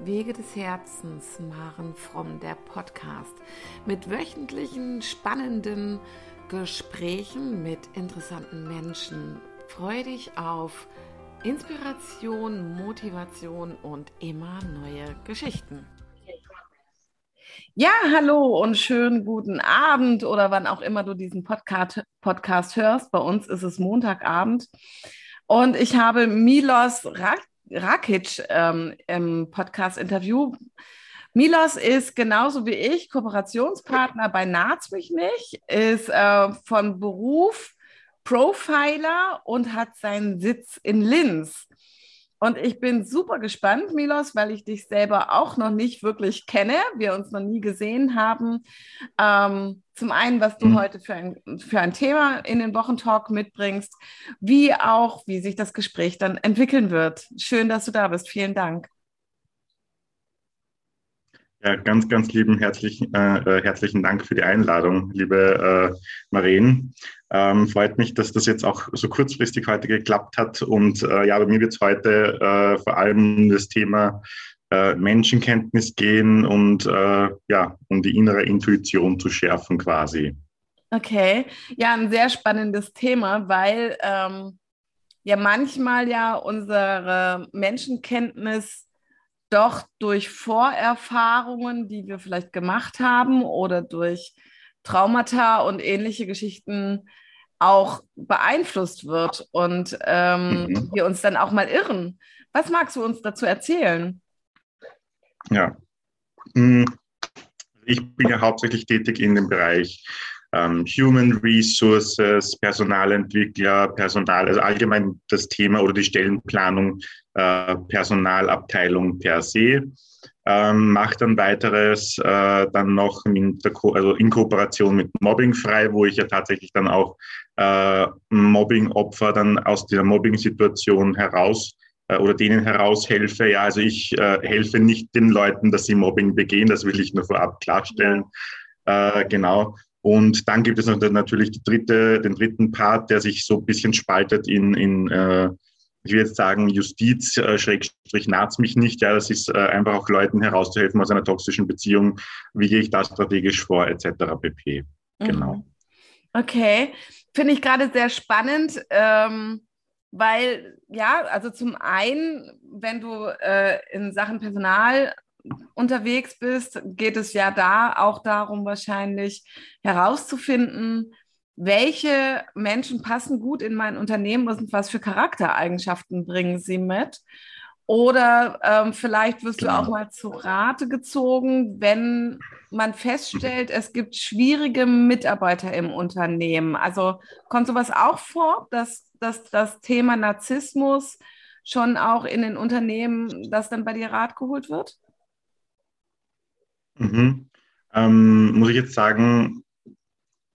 Wege des Herzens, Maren Fromm, der Podcast mit wöchentlichen spannenden Gesprächen mit interessanten Menschen. Freue dich auf Inspiration, Motivation und immer neue Geschichten. Ja, hallo und schönen guten Abend oder wann auch immer du diesen Podcast, Podcast hörst. Bei uns ist es Montagabend und ich habe Milos Rak Rakic ähm, im Podcast-Interview. Milos ist genauso wie ich Kooperationspartner bei Naz mich nicht, ist äh, von Beruf Profiler und hat seinen Sitz in Linz. Und ich bin super gespannt, Milos, weil ich dich selber auch noch nicht wirklich kenne, wir uns noch nie gesehen haben. Ähm, zum einen, was du mhm. heute für ein, für ein Thema in den Wochentalk mitbringst, wie auch, wie sich das Gespräch dann entwickeln wird. Schön, dass du da bist. Vielen Dank. Ja, ganz, ganz lieben herzlichen, äh, äh, herzlichen Dank für die Einladung, liebe äh, Maren. Ähm, freut mich, dass das jetzt auch so kurzfristig heute geklappt hat. Und äh, ja, bei mir wird es heute äh, vor allem um das Thema äh, Menschenkenntnis gehen und äh, ja, um die innere Intuition zu schärfen quasi. Okay, ja, ein sehr spannendes Thema, weil ähm, ja manchmal ja unsere Menschenkenntnis doch durch Vorerfahrungen, die wir vielleicht gemacht haben oder durch Traumata und ähnliche Geschichten auch beeinflusst wird und ähm, mhm. wir uns dann auch mal irren. Was magst du uns dazu erzählen? Ja, hm, ich bin ja hauptsächlich tätig in dem Bereich ähm, Human Resources, Personalentwickler, Personal, also allgemein das Thema oder die Stellenplanung, äh, Personalabteilung per se. Ähm, macht dann weiteres äh, dann noch in, Ko also in Kooperation mit Mobbing frei, wo ich ja tatsächlich dann auch äh, Mobbing-Opfer dann aus der Mobbing-Situation heraus äh, oder denen heraushelfe. Ja, also ich äh, helfe nicht den Leuten, dass sie Mobbing begehen, das will ich nur vorab klarstellen. Äh, genau. Und dann gibt es natürlich dritte, den dritten Part, der sich so ein bisschen spaltet in, in äh, ich will jetzt sagen, Justiz, äh, Schrägstrich, naht's mich nicht. Ja, das ist äh, einfach auch Leuten herauszuhelfen aus einer toxischen Beziehung. Wie gehe ich da strategisch vor, etc. pp. Genau. Mhm. Okay, finde ich gerade sehr spannend, ähm, weil ja, also zum einen, wenn du äh, in Sachen Personal unterwegs bist, geht es ja da auch darum, wahrscheinlich herauszufinden, welche Menschen passen gut in mein Unternehmen und was für Charaktereigenschaften bringen sie mit. Oder ähm, vielleicht wirst genau. du auch mal zu Rate gezogen, wenn man feststellt, es gibt schwierige Mitarbeiter im Unternehmen. Also kommt sowas auch vor, dass, dass das Thema Narzissmus schon auch in den Unternehmen, dass dann bei dir Rat geholt wird? Mhm. Ähm, muss ich jetzt sagen,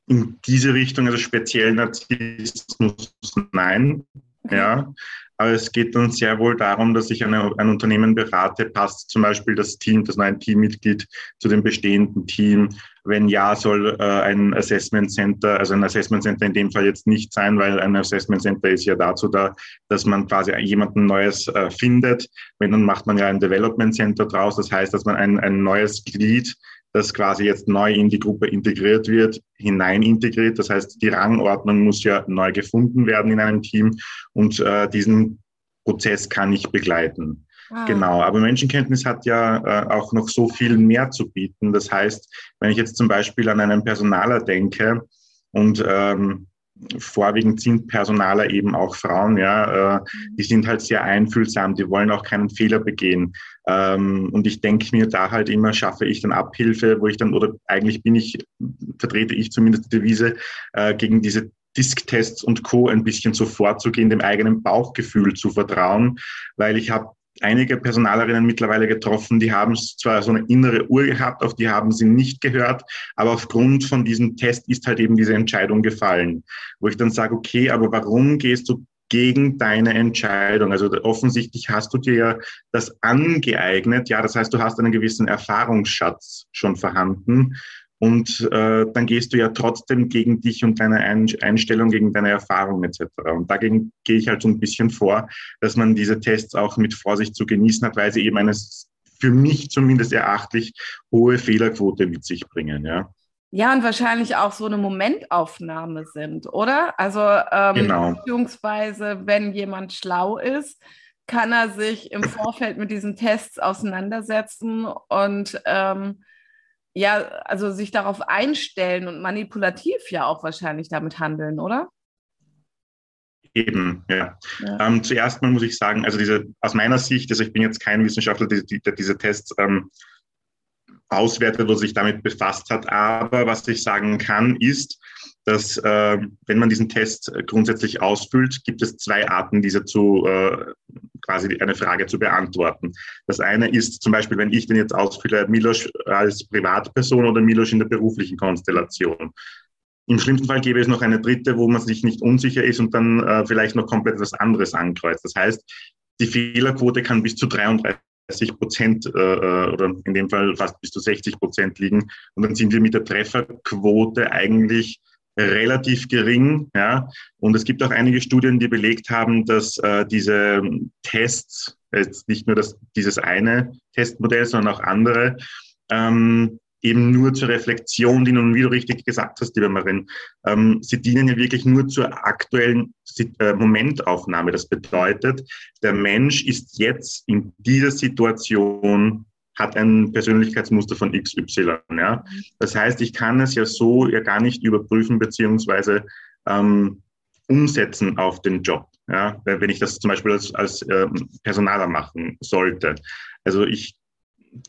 in diese Richtung, also speziell Narzissmus, nein. Ja, aber es geht dann sehr wohl darum, dass ich eine, ein Unternehmen berate, passt zum Beispiel das Team, das neue Teammitglied zu dem bestehenden Team. Wenn ja, soll äh, ein Assessment Center, also ein Assessment Center in dem Fall jetzt nicht sein, weil ein Assessment Center ist ja dazu da, dass man quasi jemanden Neues äh, findet. Wenn, dann macht man ja ein Development Center draus. Das heißt, dass man ein, ein neues Glied das quasi jetzt neu in die Gruppe integriert wird, hinein integriert. Das heißt, die Rangordnung muss ja neu gefunden werden in einem Team und äh, diesen Prozess kann ich begleiten. Ah. Genau, aber Menschenkenntnis hat ja äh, auch noch so viel mehr zu bieten. Das heißt, wenn ich jetzt zum Beispiel an einen Personaler denke und ähm, vorwiegend sind Personaler eben auch Frauen, ja, äh, die sind halt sehr einfühlsam, die wollen auch keinen Fehler begehen. Ähm, und ich denke mir da halt immer, schaffe ich dann Abhilfe, wo ich dann, oder eigentlich bin ich, vertrete ich zumindest die Devise, äh, gegen diese Disk-Tests und Co. ein bisschen so vorzugehen, dem eigenen Bauchgefühl zu vertrauen, weil ich habe einige Personalerinnen mittlerweile getroffen, die haben zwar so eine innere Uhr gehabt, auf die haben sie nicht gehört, aber aufgrund von diesem Test ist halt eben diese Entscheidung gefallen, wo ich dann sage, okay, aber warum gehst du gegen deine Entscheidung. Also offensichtlich hast du dir ja das angeeignet. Ja, das heißt, du hast einen gewissen Erfahrungsschatz schon vorhanden. Und äh, dann gehst du ja trotzdem gegen dich und deine Einstellung, gegen deine Erfahrung etc. Und dagegen gehe ich halt so ein bisschen vor, dass man diese Tests auch mit Vorsicht zu genießen hat, weil sie eben eine für mich zumindest erachtlich hohe Fehlerquote mit sich bringen. Ja. Ja, und wahrscheinlich auch so eine Momentaufnahme sind, oder? Also, ähm, genau. beziehungsweise, wenn jemand schlau ist, kann er sich im Vorfeld mit diesen Tests auseinandersetzen und ähm, ja, also sich darauf einstellen und manipulativ ja auch wahrscheinlich damit handeln, oder? Eben, ja. ja. Ähm, zuerst mal muss ich sagen, also diese, aus meiner Sicht, also ich bin jetzt kein Wissenschaftler, der, der diese Tests ähm, auswertet oder sich damit befasst hat. Aber was ich sagen kann, ist, dass äh, wenn man diesen Test grundsätzlich ausfüllt, gibt es zwei Arten, diese zu äh, quasi eine Frage zu beantworten. Das eine ist zum Beispiel, wenn ich den jetzt ausfülle, Milos als Privatperson oder Milos in der beruflichen Konstellation. Im schlimmsten Fall gäbe es noch eine dritte, wo man sich nicht unsicher ist und dann äh, vielleicht noch komplett etwas anderes ankreuzt. Das heißt, die Fehlerquote kann bis zu 33 30 Prozent äh, äh, oder in dem Fall fast bis zu 60 Prozent liegen. Und dann sind wir mit der Trefferquote eigentlich relativ gering. Ja? Und es gibt auch einige Studien, die belegt haben, dass äh, diese Tests, jetzt nicht nur das, dieses eine Testmodell, sondern auch andere, ähm, eben nur zur Reflexion dienen. Und wie du richtig gesagt hast, liebe Marin, ähm, sie dienen ja wirklich nur zur aktuellen äh, Momentaufnahme. Das bedeutet, der Mensch ist jetzt in dieser Situation hat ein Persönlichkeitsmuster von XY. Ja? Das heißt, ich kann es ja so ja gar nicht überprüfen beziehungsweise ähm, umsetzen auf den Job. Ja? Wenn ich das zum Beispiel als, als ähm, Personaler machen sollte. Also ich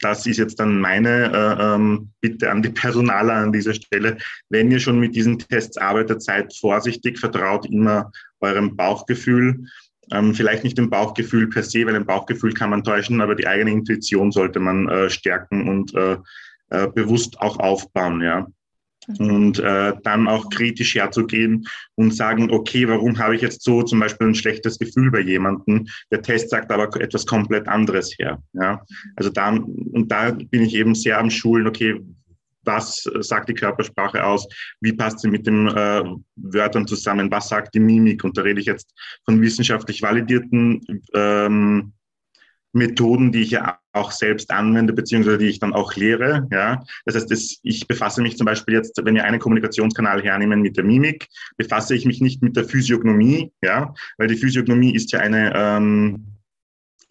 das ist jetzt dann meine äh, ähm, Bitte an die Personaler an dieser Stelle. Wenn ihr schon mit diesen Tests arbeitet, seid vorsichtig, vertraut immer eurem Bauchgefühl. Ähm, vielleicht nicht dem Bauchgefühl per se, weil ein Bauchgefühl kann man täuschen, aber die eigene Intuition sollte man äh, stärken und äh, äh bewusst auch aufbauen. Ja. Und äh, dann auch kritisch herzugehen und sagen, okay, warum habe ich jetzt so zum Beispiel ein schlechtes Gefühl bei jemandem? Der Test sagt aber etwas komplett anderes her. Ja? Also da, und da bin ich eben sehr am Schulen, okay, was sagt die Körpersprache aus? Wie passt sie mit den äh, Wörtern zusammen? Was sagt die Mimik? Und da rede ich jetzt von wissenschaftlich validierten ähm, Methoden, die ich ja auch selbst anwende, beziehungsweise die ich dann auch lehre. Ja? Das heißt, das, ich befasse mich zum Beispiel jetzt, wenn wir einen Kommunikationskanal hernehmen mit der Mimik, befasse ich mich nicht mit der Physiognomie, ja? weil die Physiognomie ist ja eine ähm,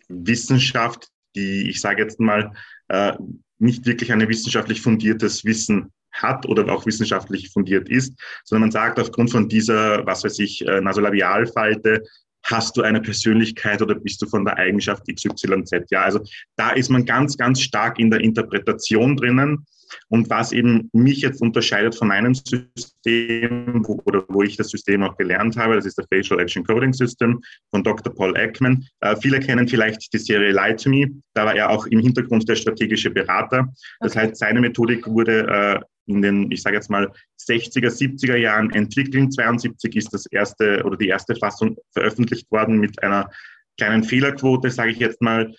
Wissenschaft, die, ich sage jetzt mal, äh, nicht wirklich ein wissenschaftlich fundiertes Wissen hat oder auch wissenschaftlich fundiert ist, sondern man sagt aufgrund von dieser, was weiß ich, äh, Nasolabialfalte hast du eine Persönlichkeit oder bist du von der Eigenschaft XYZ? Ja, also da ist man ganz, ganz stark in der Interpretation drinnen. Und was eben mich jetzt unterscheidet von meinem System, wo, oder wo ich das System auch gelernt habe, das ist der Facial Action Coding System von Dr. Paul Ekman. Äh, viele kennen vielleicht die Serie Lie to Me. Da war er auch im Hintergrund der strategische Berater. Das heißt, seine Methodik wurde äh, in den, ich sage jetzt mal, 60er, 70er Jahren entwickelt. 72 ist das erste oder die erste Fassung veröffentlicht worden mit einer kleinen Fehlerquote, sage ich jetzt mal.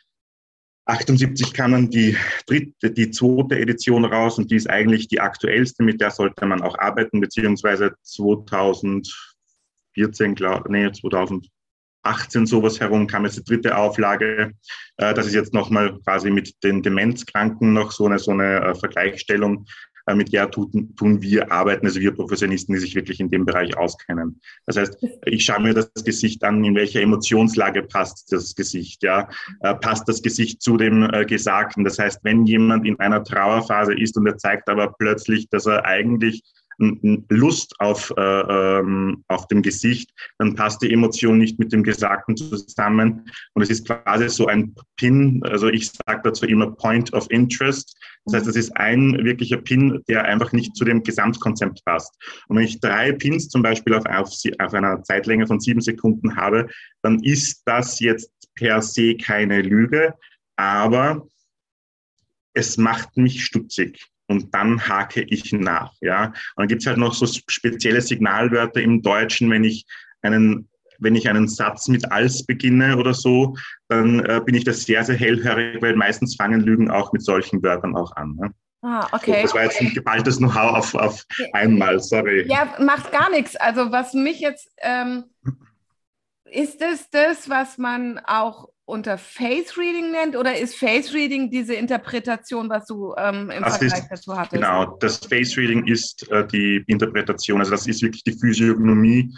78 kam dann die dritte, die zweite Edition raus und die ist eigentlich die aktuellste, mit der sollte man auch arbeiten, beziehungsweise 2014, glaube nee, 2018 sowas herum kam jetzt die dritte Auflage. Äh, das ist jetzt nochmal quasi mit den Demenzkranken noch so eine, so eine äh, Vergleichsstellung mit der tun, tun wir arbeiten, also wir Professionisten, die sich wirklich in dem Bereich auskennen. Das heißt, ich schaue mir das Gesicht an, in welcher Emotionslage passt das Gesicht, ja, äh, passt das Gesicht zu dem äh, Gesagten. Das heißt, wenn jemand in einer Trauerphase ist und er zeigt aber plötzlich, dass er eigentlich Lust auf, äh, ähm, auf dem Gesicht, dann passt die Emotion nicht mit dem Gesagten zusammen. Und es ist quasi so ein Pin, also ich sage dazu immer Point of Interest. Das heißt, es ist ein wirklicher Pin, der einfach nicht zu dem Gesamtkonzept passt. Und wenn ich drei Pins zum Beispiel auf, auf, auf einer Zeitlänge von sieben Sekunden habe, dann ist das jetzt per se keine Lüge, aber es macht mich stutzig und dann hake ich nach. Ja? Und dann gibt es halt noch so spezielle Signalwörter im Deutschen, wenn ich einen wenn ich einen Satz mit als beginne oder so, dann äh, bin ich da sehr, sehr hellhörig, weil meistens fangen Lügen auch mit solchen Wörtern auch an. Ne? Ah, okay. das war jetzt ein geballtes Know-how auf, auf einmal, sorry. Ja, macht gar nichts. Also was mich jetzt, ähm, ist es das, was man auch unter Face Reading nennt oder ist Face Reading diese Interpretation, was du ähm, im das Vergleich ist, dazu hattest? Genau, das Face Reading ist äh, die Interpretation, also das ist wirklich die Physiognomie.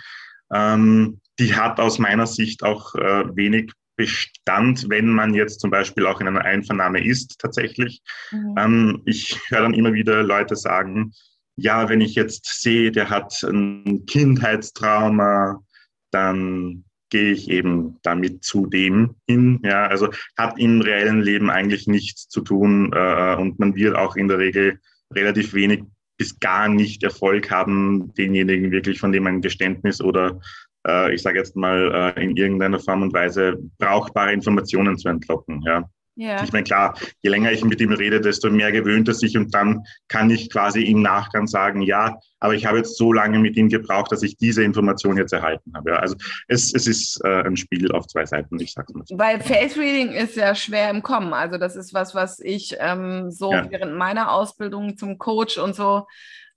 Ähm, die hat aus meiner Sicht auch äh, wenig Bestand, wenn man jetzt zum Beispiel auch in einer Einvernahme ist, tatsächlich. Mhm. Ähm, ich höre dann immer wieder Leute sagen, ja, wenn ich jetzt sehe, der hat ein Kindheitstrauma, dann gehe ich eben damit zu dem hin. Ja, also hat im reellen Leben eigentlich nichts zu tun äh, und man wird auch in der Regel relativ wenig bis gar nicht Erfolg haben, denjenigen wirklich, von dem ein Geständnis oder äh, ich sage jetzt mal äh, in irgendeiner Form und Weise brauchbare Informationen zu entlocken. Ja. Ja. Ich meine, klar, je länger ich mit ihm rede, desto mehr gewöhnt er sich und dann kann ich quasi im Nachgang sagen, ja, aber ich habe jetzt so lange mit ihm gebraucht, dass ich diese Information jetzt erhalten habe. Ja, also es, es ist äh, ein Spiel auf zwei Seiten, ich sag's mal so. Weil Face Reading ist ja schwer im Kommen. Also das ist was, was ich ähm, so ja. während meiner Ausbildung zum Coach und so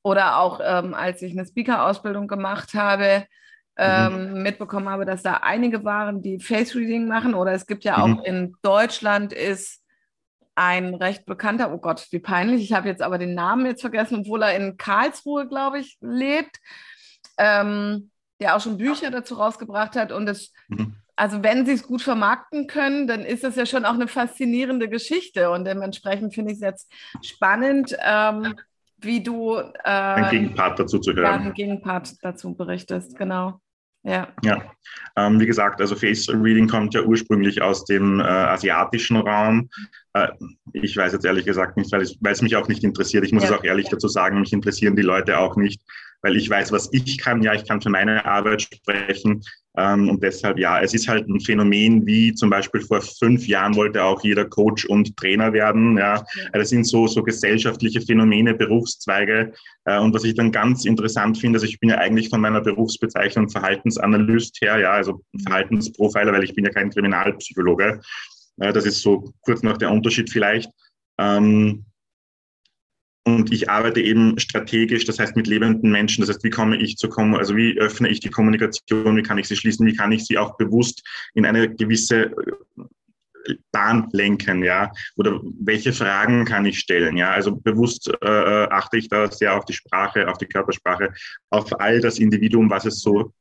oder auch ähm, als ich eine Speaker-Ausbildung gemacht habe, ähm, mhm. mitbekommen habe, dass da einige waren, die Face Reading machen. Oder es gibt ja auch mhm. in Deutschland ist ein recht bekannter, oh Gott, wie peinlich, ich habe jetzt aber den Namen jetzt vergessen, obwohl er in Karlsruhe, glaube ich, lebt, ähm, der auch schon Bücher dazu rausgebracht hat. Und es, mhm. also wenn sie es gut vermarkten können, dann ist das ja schon auch eine faszinierende Geschichte. Und dementsprechend finde ich es jetzt spannend, ähm, wie du äh, einen Gegenpart dazu zu hören. einen Gegenpart dazu berichtest, genau. Ja. ja. Ähm, wie gesagt, also Face Reading kommt ja ursprünglich aus dem äh, asiatischen Raum. Äh, ich weiß jetzt ehrlich gesagt nicht, weil, es mich auch nicht interessiert. Ich muss ja. es auch ehrlich dazu sagen, mich interessieren die Leute auch nicht, weil ich weiß, was ich kann. Ja, ich kann für meine Arbeit sprechen. Ähm, und deshalb, ja, es ist halt ein Phänomen, wie zum Beispiel vor fünf Jahren wollte auch jeder Coach und Trainer werden. Ja, das sind so, so gesellschaftliche Phänomene, Berufszweige. Äh, und was ich dann ganz interessant finde, also ich bin ja eigentlich von meiner Berufsbezeichnung Verhaltensanalyst her, ja, also Verhaltensprofiler, weil ich bin ja kein Kriminalpsychologe. Äh, das ist so kurz nach der Unterschied vielleicht. Ähm, und ich arbeite eben strategisch, das heißt mit lebenden Menschen. Das heißt, wie komme ich zu kommen, also wie öffne ich die Kommunikation, wie kann ich sie schließen, wie kann ich sie auch bewusst in eine gewisse äh, Bahn lenken, ja, oder welche Fragen kann ich stellen, ja, also bewusst äh, äh, achte ich da sehr auf die Sprache, auf die Körpersprache, auf all das Individuum, was es so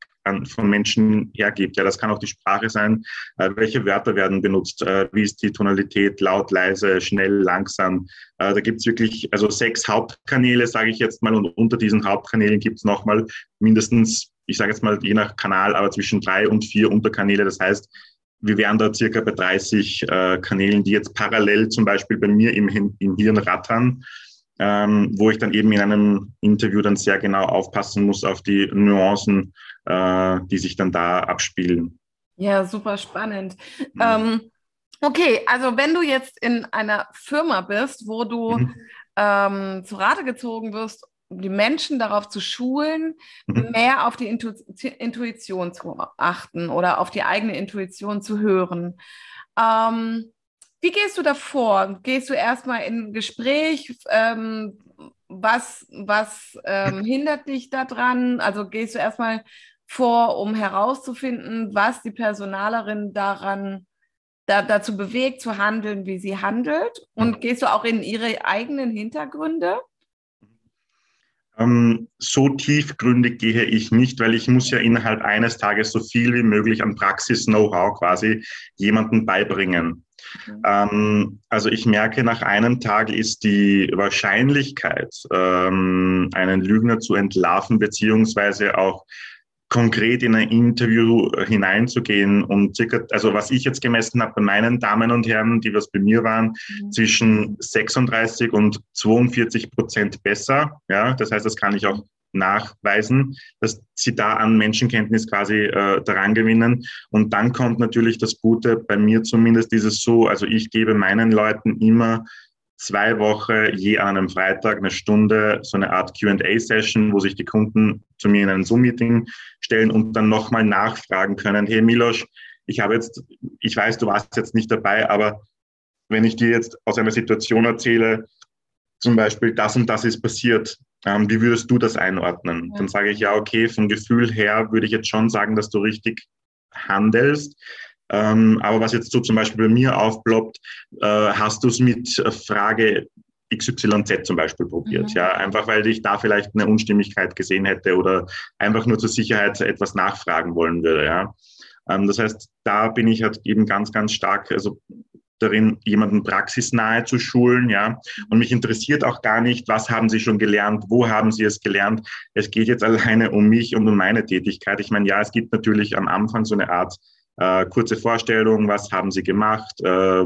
von Menschen hergibt. Ja, das kann auch die Sprache sein. Äh, welche Wörter werden benutzt? Äh, wie ist die Tonalität? Laut, leise, schnell, langsam? Äh, da gibt es wirklich also sechs Hauptkanäle, sage ich jetzt mal, und unter diesen Hauptkanälen gibt es nochmal mindestens, ich sage jetzt mal je nach Kanal, aber zwischen drei und vier Unterkanäle. Das heißt, wir wären da circa bei 30 äh, Kanälen, die jetzt parallel zum Beispiel bei mir im, im Hirn rattern ähm, wo ich dann eben in einem Interview dann sehr genau aufpassen muss auf die Nuancen, äh, die sich dann da abspielen. Ja, super spannend. Mhm. Ähm, okay, also wenn du jetzt in einer Firma bist, wo du mhm. ähm, zu Rate gezogen wirst, die Menschen darauf zu schulen, mhm. mehr auf die Intu Intuition zu achten oder auf die eigene Intuition zu hören. Ähm, wie gehst du davor? Gehst du erstmal in ein Gespräch? Ähm, was was ähm, hindert dich daran? Also gehst du erstmal vor, um herauszufinden, was die Personalerin daran da, dazu bewegt, zu handeln, wie sie handelt? Und gehst du auch in ihre eigenen Hintergründe? Ähm, so tiefgründig gehe ich nicht, weil ich muss ja innerhalb eines Tages so viel wie möglich an Praxis-Know-how quasi jemandem beibringen. Mhm. Ähm, also ich merke, nach einem Tag ist die Wahrscheinlichkeit, ähm, einen Lügner zu entlarven, beziehungsweise auch konkret in ein Interview hineinzugehen und circa, also was ich jetzt gemessen habe bei meinen Damen und Herren, die was bei mir waren, mhm. zwischen 36 und 42 Prozent besser. Ja, das heißt, das kann ich auch nachweisen, dass sie da an Menschenkenntnis quasi äh, daran gewinnen. Und dann kommt natürlich das Gute, bei mir zumindest ist es so, also ich gebe meinen Leuten immer zwei Wochen je an einem Freitag eine Stunde so eine Art QA-Session, wo sich die Kunden zu mir in ein Zoom-Meeting stellen und dann nochmal nachfragen können, hey Milosch, ich habe jetzt, ich weiß, du warst jetzt nicht dabei, aber wenn ich dir jetzt aus einer Situation erzähle, zum Beispiel das und das ist passiert, ähm, wie würdest du das einordnen? Ja. Dann sage ich, ja, okay, vom Gefühl her würde ich jetzt schon sagen, dass du richtig handelst. Ähm, aber was jetzt so zum Beispiel bei mir aufploppt, äh, hast du es mit Frage XYZ zum Beispiel probiert. Mhm. Ja, einfach weil ich da vielleicht eine Unstimmigkeit gesehen hätte oder einfach nur zur Sicherheit etwas nachfragen wollen würde. Ja. Ähm, das heißt, da bin ich halt eben ganz, ganz stark, also darin, jemanden praxisnahe zu schulen, ja. Und mich interessiert auch gar nicht, was haben Sie schon gelernt, wo haben Sie es gelernt. Es geht jetzt alleine um mich und um meine Tätigkeit. Ich meine, ja, es gibt natürlich am Anfang so eine Art äh, kurze Vorstellung, was haben Sie gemacht, äh,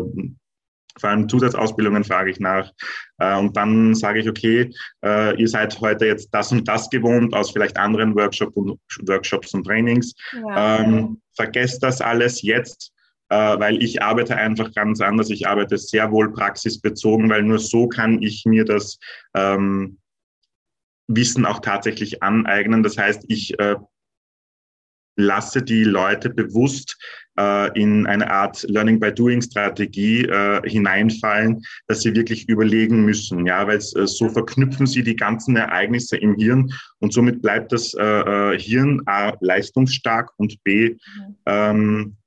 vor allem Zusatzausbildungen frage ich nach. Äh, und dann sage ich, okay, äh, ihr seid heute jetzt das und das gewohnt aus vielleicht anderen Workshop und, Workshops und Trainings. Ja. Ähm, vergesst das alles jetzt, weil ich arbeite einfach ganz anders. Ich arbeite sehr wohl praxisbezogen, weil nur so kann ich mir das ähm, Wissen auch tatsächlich aneignen. Das heißt, ich äh, lasse die Leute bewusst äh, in eine Art Learning by Doing Strategie äh, hineinfallen, dass sie wirklich überlegen müssen, ja, weil äh, so verknüpfen sie die ganzen Ereignisse im Hirn und somit bleibt das äh, äh Hirn A leistungsstark und B mhm. ähm,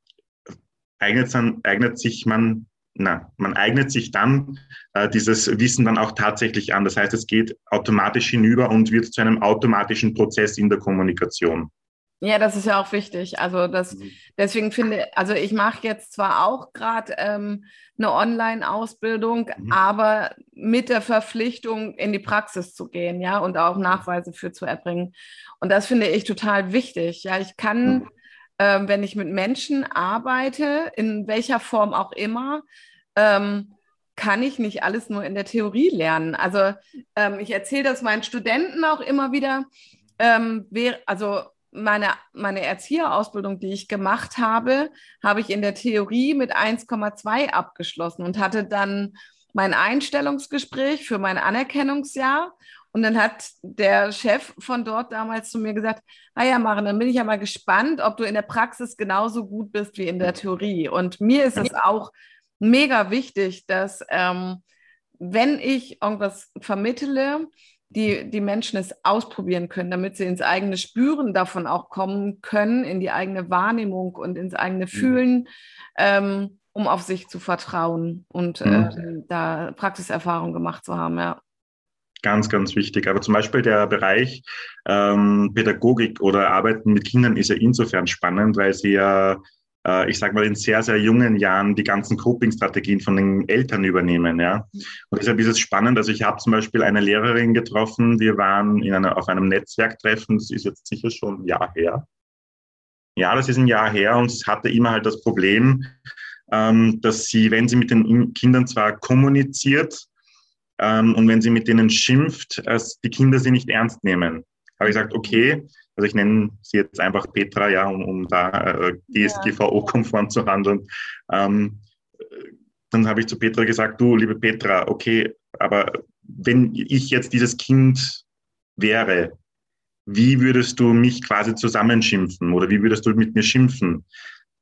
eignet, eignet sich man na, man eignet sich dann äh, dieses Wissen dann auch tatsächlich an. Das heißt, es geht automatisch hinüber und wird zu einem automatischen Prozess in der Kommunikation. Ja, das ist ja auch wichtig. Also das, mhm. deswegen finde, also ich mache jetzt zwar auch gerade ähm, eine Online-Ausbildung, mhm. aber mit der Verpflichtung, in die Praxis zu gehen, ja, und auch Nachweise für zu erbringen. Und das finde ich total wichtig. Ja, ich kann, mhm. Ähm, wenn ich mit Menschen arbeite, in welcher Form auch immer, ähm, kann ich nicht alles nur in der Theorie lernen. Also ähm, ich erzähle das meinen Studenten auch immer wieder. Ähm, wär, also meine, meine Erzieherausbildung, die ich gemacht habe, habe ich in der Theorie mit 1,2 abgeschlossen und hatte dann mein Einstellungsgespräch für mein Anerkennungsjahr. Und dann hat der Chef von dort damals zu mir gesagt, naja, ah Maren, dann bin ich ja mal gespannt, ob du in der Praxis genauso gut bist wie in der Theorie. Und mir ist es auch mega wichtig, dass ähm, wenn ich irgendwas vermittele, die, die Menschen es ausprobieren können, damit sie ins eigene Spüren davon auch kommen können, in die eigene Wahrnehmung und ins eigene mhm. Fühlen, ähm, um auf sich zu vertrauen und mhm. äh, da Praxiserfahrung gemacht zu haben, ja. Ganz, ganz wichtig. Aber zum Beispiel der Bereich ähm, Pädagogik oder Arbeiten mit Kindern ist ja insofern spannend, weil sie ja äh, ich sage mal, in sehr, sehr jungen Jahren die ganzen Coping-Strategien von den Eltern übernehmen. Ja? Und deshalb ist es spannend. Also ich habe zum Beispiel eine Lehrerin getroffen, wir waren in einer, auf einem Netzwerktreffen, das ist jetzt sicher schon ein Jahr her. Ja, das ist ein Jahr her und es hatte immer halt das Problem, ähm, dass sie, wenn sie mit den Kindern zwar kommuniziert ähm, und wenn sie mit denen schimpft, als die Kinder sie nicht ernst nehmen. Habe ich gesagt, okay, also ich nenne sie jetzt einfach Petra, ja, um, um da äh, DSGVO-konform zu handeln. Ähm, dann habe ich zu Petra gesagt, du, liebe Petra, okay, aber wenn ich jetzt dieses Kind wäre, wie würdest du mich quasi zusammenschimpfen oder wie würdest du mit mir schimpfen?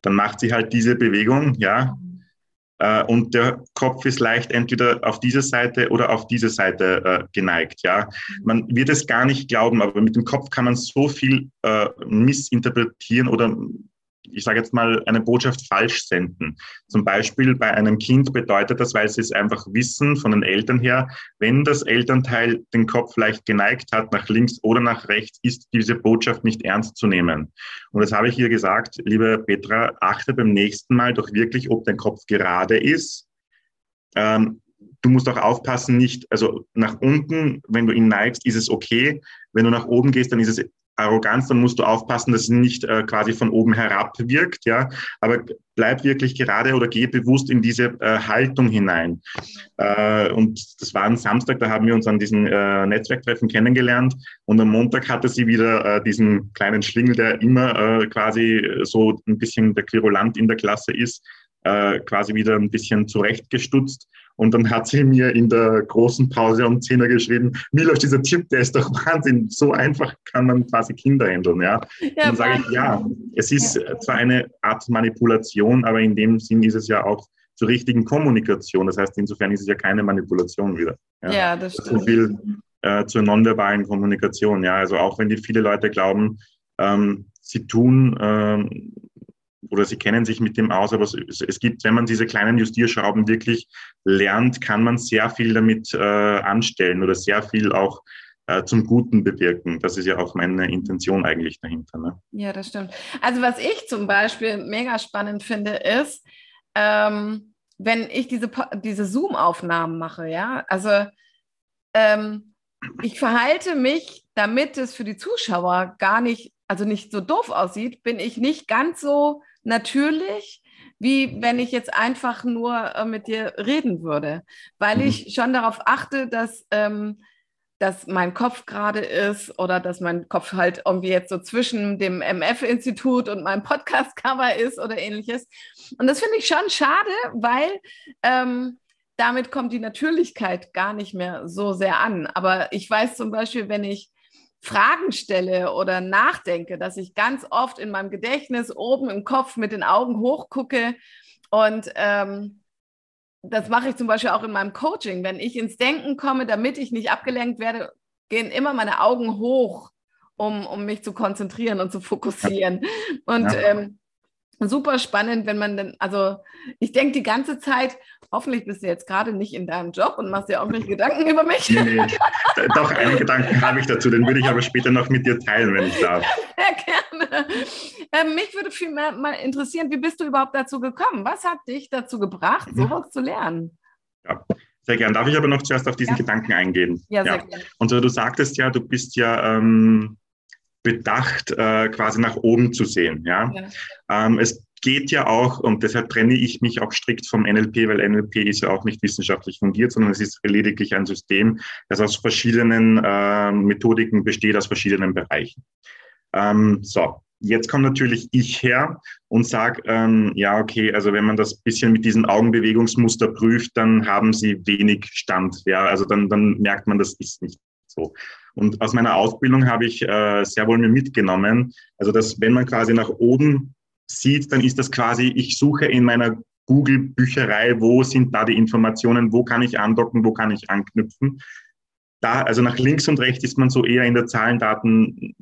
Dann macht sie halt diese Bewegung, ja, und der Kopf ist leicht entweder auf diese Seite oder auf diese Seite äh, geneigt. Ja, man wird es gar nicht glauben, aber mit dem Kopf kann man so viel äh, missinterpretieren oder ich sage jetzt mal, eine Botschaft falsch senden. Zum Beispiel bei einem Kind bedeutet das, weil sie es einfach wissen von den Eltern her, wenn das Elternteil den Kopf leicht geneigt hat, nach links oder nach rechts, ist diese Botschaft nicht ernst zu nehmen. Und das habe ich ihr gesagt, liebe Petra, achte beim nächsten Mal doch wirklich, ob dein Kopf gerade ist. Ähm, du musst auch aufpassen, nicht, also nach unten, wenn du ihn neigst, ist es okay. Wenn du nach oben gehst, dann ist es Arroganz, dann musst du aufpassen, dass es nicht äh, quasi von oben herab wirkt, ja. Aber bleib wirklich gerade oder geh bewusst in diese äh, Haltung hinein. Äh, und das war ein Samstag, da haben wir uns an diesen äh, Netzwerktreffen kennengelernt. Und am Montag hatte sie wieder äh, diesen kleinen Schlingel, der immer äh, quasi so ein bisschen der Querulant in der Klasse ist, äh, quasi wieder ein bisschen zurechtgestutzt. Und dann hat sie mir in der großen Pause um 10 Uhr geschrieben, Milos, dieser Tipp, der ist doch Wahnsinn. So einfach kann man quasi Kinder handeln. Ja? ja und dann sage ich, ja, es ist ja. zwar eine Art Manipulation, aber in dem Sinn ist es ja auch zur richtigen Kommunikation. Das heißt, insofern ist es ja keine Manipulation wieder. Ja, ja das stimmt. So viel äh, zur nonverbalen Kommunikation. Ja, also auch wenn die viele Leute glauben, ähm, sie tun ähm, oder sie kennen sich mit dem aus, aber es, es, gibt, wenn man diese kleinen Justierschrauben wirklich lernt, kann man sehr viel damit äh, anstellen oder sehr viel auch äh, zum Guten bewirken. Das ist ja auch meine Intention eigentlich dahinter. Ne? Ja, das stimmt. Also was ich zum Beispiel mega spannend finde, ist, ähm, wenn ich diese, diese Zoom-Aufnahmen mache, ja, also ähm, ich verhalte mich, damit es für die Zuschauer gar nicht, also nicht so doof aussieht, bin ich nicht ganz so natürlich, wie wenn ich jetzt einfach nur äh, mit dir reden würde, weil mhm. ich schon darauf achte, dass, ähm, dass mein Kopf gerade ist oder dass mein Kopf halt irgendwie jetzt so zwischen dem MF-Institut und meinem Podcast-Cover ist oder ähnliches. Und das finde ich schon schade, weil ähm, damit kommt die Natürlichkeit gar nicht mehr so sehr an. Aber ich weiß zum Beispiel, wenn ich Fragen stelle oder nachdenke, dass ich ganz oft in meinem Gedächtnis oben im Kopf mit den Augen hochgucke. Und ähm, das mache ich zum Beispiel auch in meinem Coaching. Wenn ich ins Denken komme, damit ich nicht abgelenkt werde, gehen immer meine Augen hoch, um, um mich zu konzentrieren und zu fokussieren. Und ja. ähm, super spannend, wenn man dann, also ich denke die ganze Zeit, hoffentlich bist du jetzt gerade nicht in deinem Job und machst dir auch nicht Gedanken über mich. Nee, nee. Doch, einen Gedanken habe ich dazu, den würde ich aber später noch mit dir teilen, wenn ich darf. Ja, gerne. Ähm, mich würde viel mehr mal interessieren, wie bist du überhaupt dazu gekommen? Was hat dich dazu gebracht, mhm. sowas zu lernen? Ja. Sehr gern. Darf ich aber noch zuerst auf diesen ja. Gedanken eingehen? Ja, sehr ja. gerne. Und so, du sagtest ja, du bist ja ähm, bedacht, äh, quasi nach oben zu sehen. Ja? ja. Ähm, es geht ja auch, und deshalb trenne ich mich auch strikt vom NLP, weil NLP ist ja auch nicht wissenschaftlich fundiert, sondern es ist lediglich ein System, das aus verschiedenen äh, Methodiken besteht, aus verschiedenen Bereichen. Ähm, so, jetzt kommt natürlich ich her und sage, ähm, ja, okay, also wenn man das bisschen mit diesen Augenbewegungsmuster prüft, dann haben sie wenig Stand. Ja, also dann, dann merkt man, das ist nicht so. Und aus meiner Ausbildung habe ich äh, sehr wohl mir mitgenommen, also dass wenn man quasi nach oben sieht, dann ist das quasi, ich suche in meiner Google-Bücherei, wo sind da die Informationen, wo kann ich andocken, wo kann ich anknüpfen. Da, also nach links und rechts ist man so eher in der Zahlen, Daten,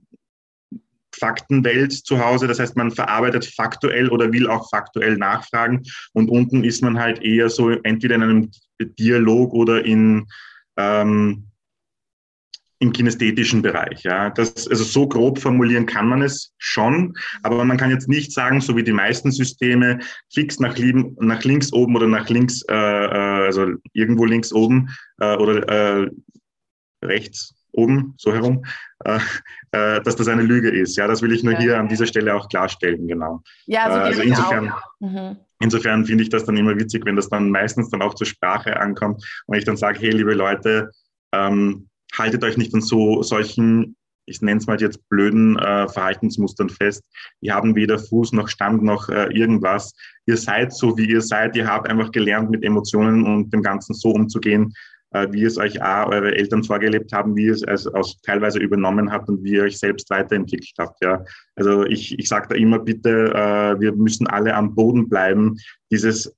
Faktenwelt zu Hause. Das heißt, man verarbeitet faktuell oder will auch faktuell nachfragen. Und unten ist man halt eher so entweder in einem Dialog oder in ähm, im kinästhetischen Bereich. Ja. Das, also so grob formulieren kann man es schon, aber man kann jetzt nicht sagen, so wie die meisten Systeme, fix nach, lieben, nach links oben oder nach links, äh, äh also irgendwo links oben äh, oder äh, rechts oben, so herum, äh, äh, dass das eine Lüge ist. Ja, das will ich nur ja, hier an dieser Stelle auch klarstellen, genau. Ja, so also insofern, mhm. insofern finde ich das dann immer witzig, wenn das dann meistens dann auch zur Sprache ankommt und ich dann sage, hey, liebe Leute, ähm, haltet euch nicht an so solchen, ich nenne es mal jetzt blöden äh, Verhaltensmustern fest. Ihr habt weder Fuß noch Stand noch äh, irgendwas. Ihr seid so, wie ihr seid. Ihr habt einfach gelernt, mit Emotionen und dem Ganzen so umzugehen, äh, wie es euch auch eure Eltern vorgelebt haben, wie ihr es also aus, teilweise übernommen habt und wie ihr euch selbst weiterentwickelt habt. Ja. Also ich, ich sage da immer bitte, äh, wir müssen alle am Boden bleiben. Dieses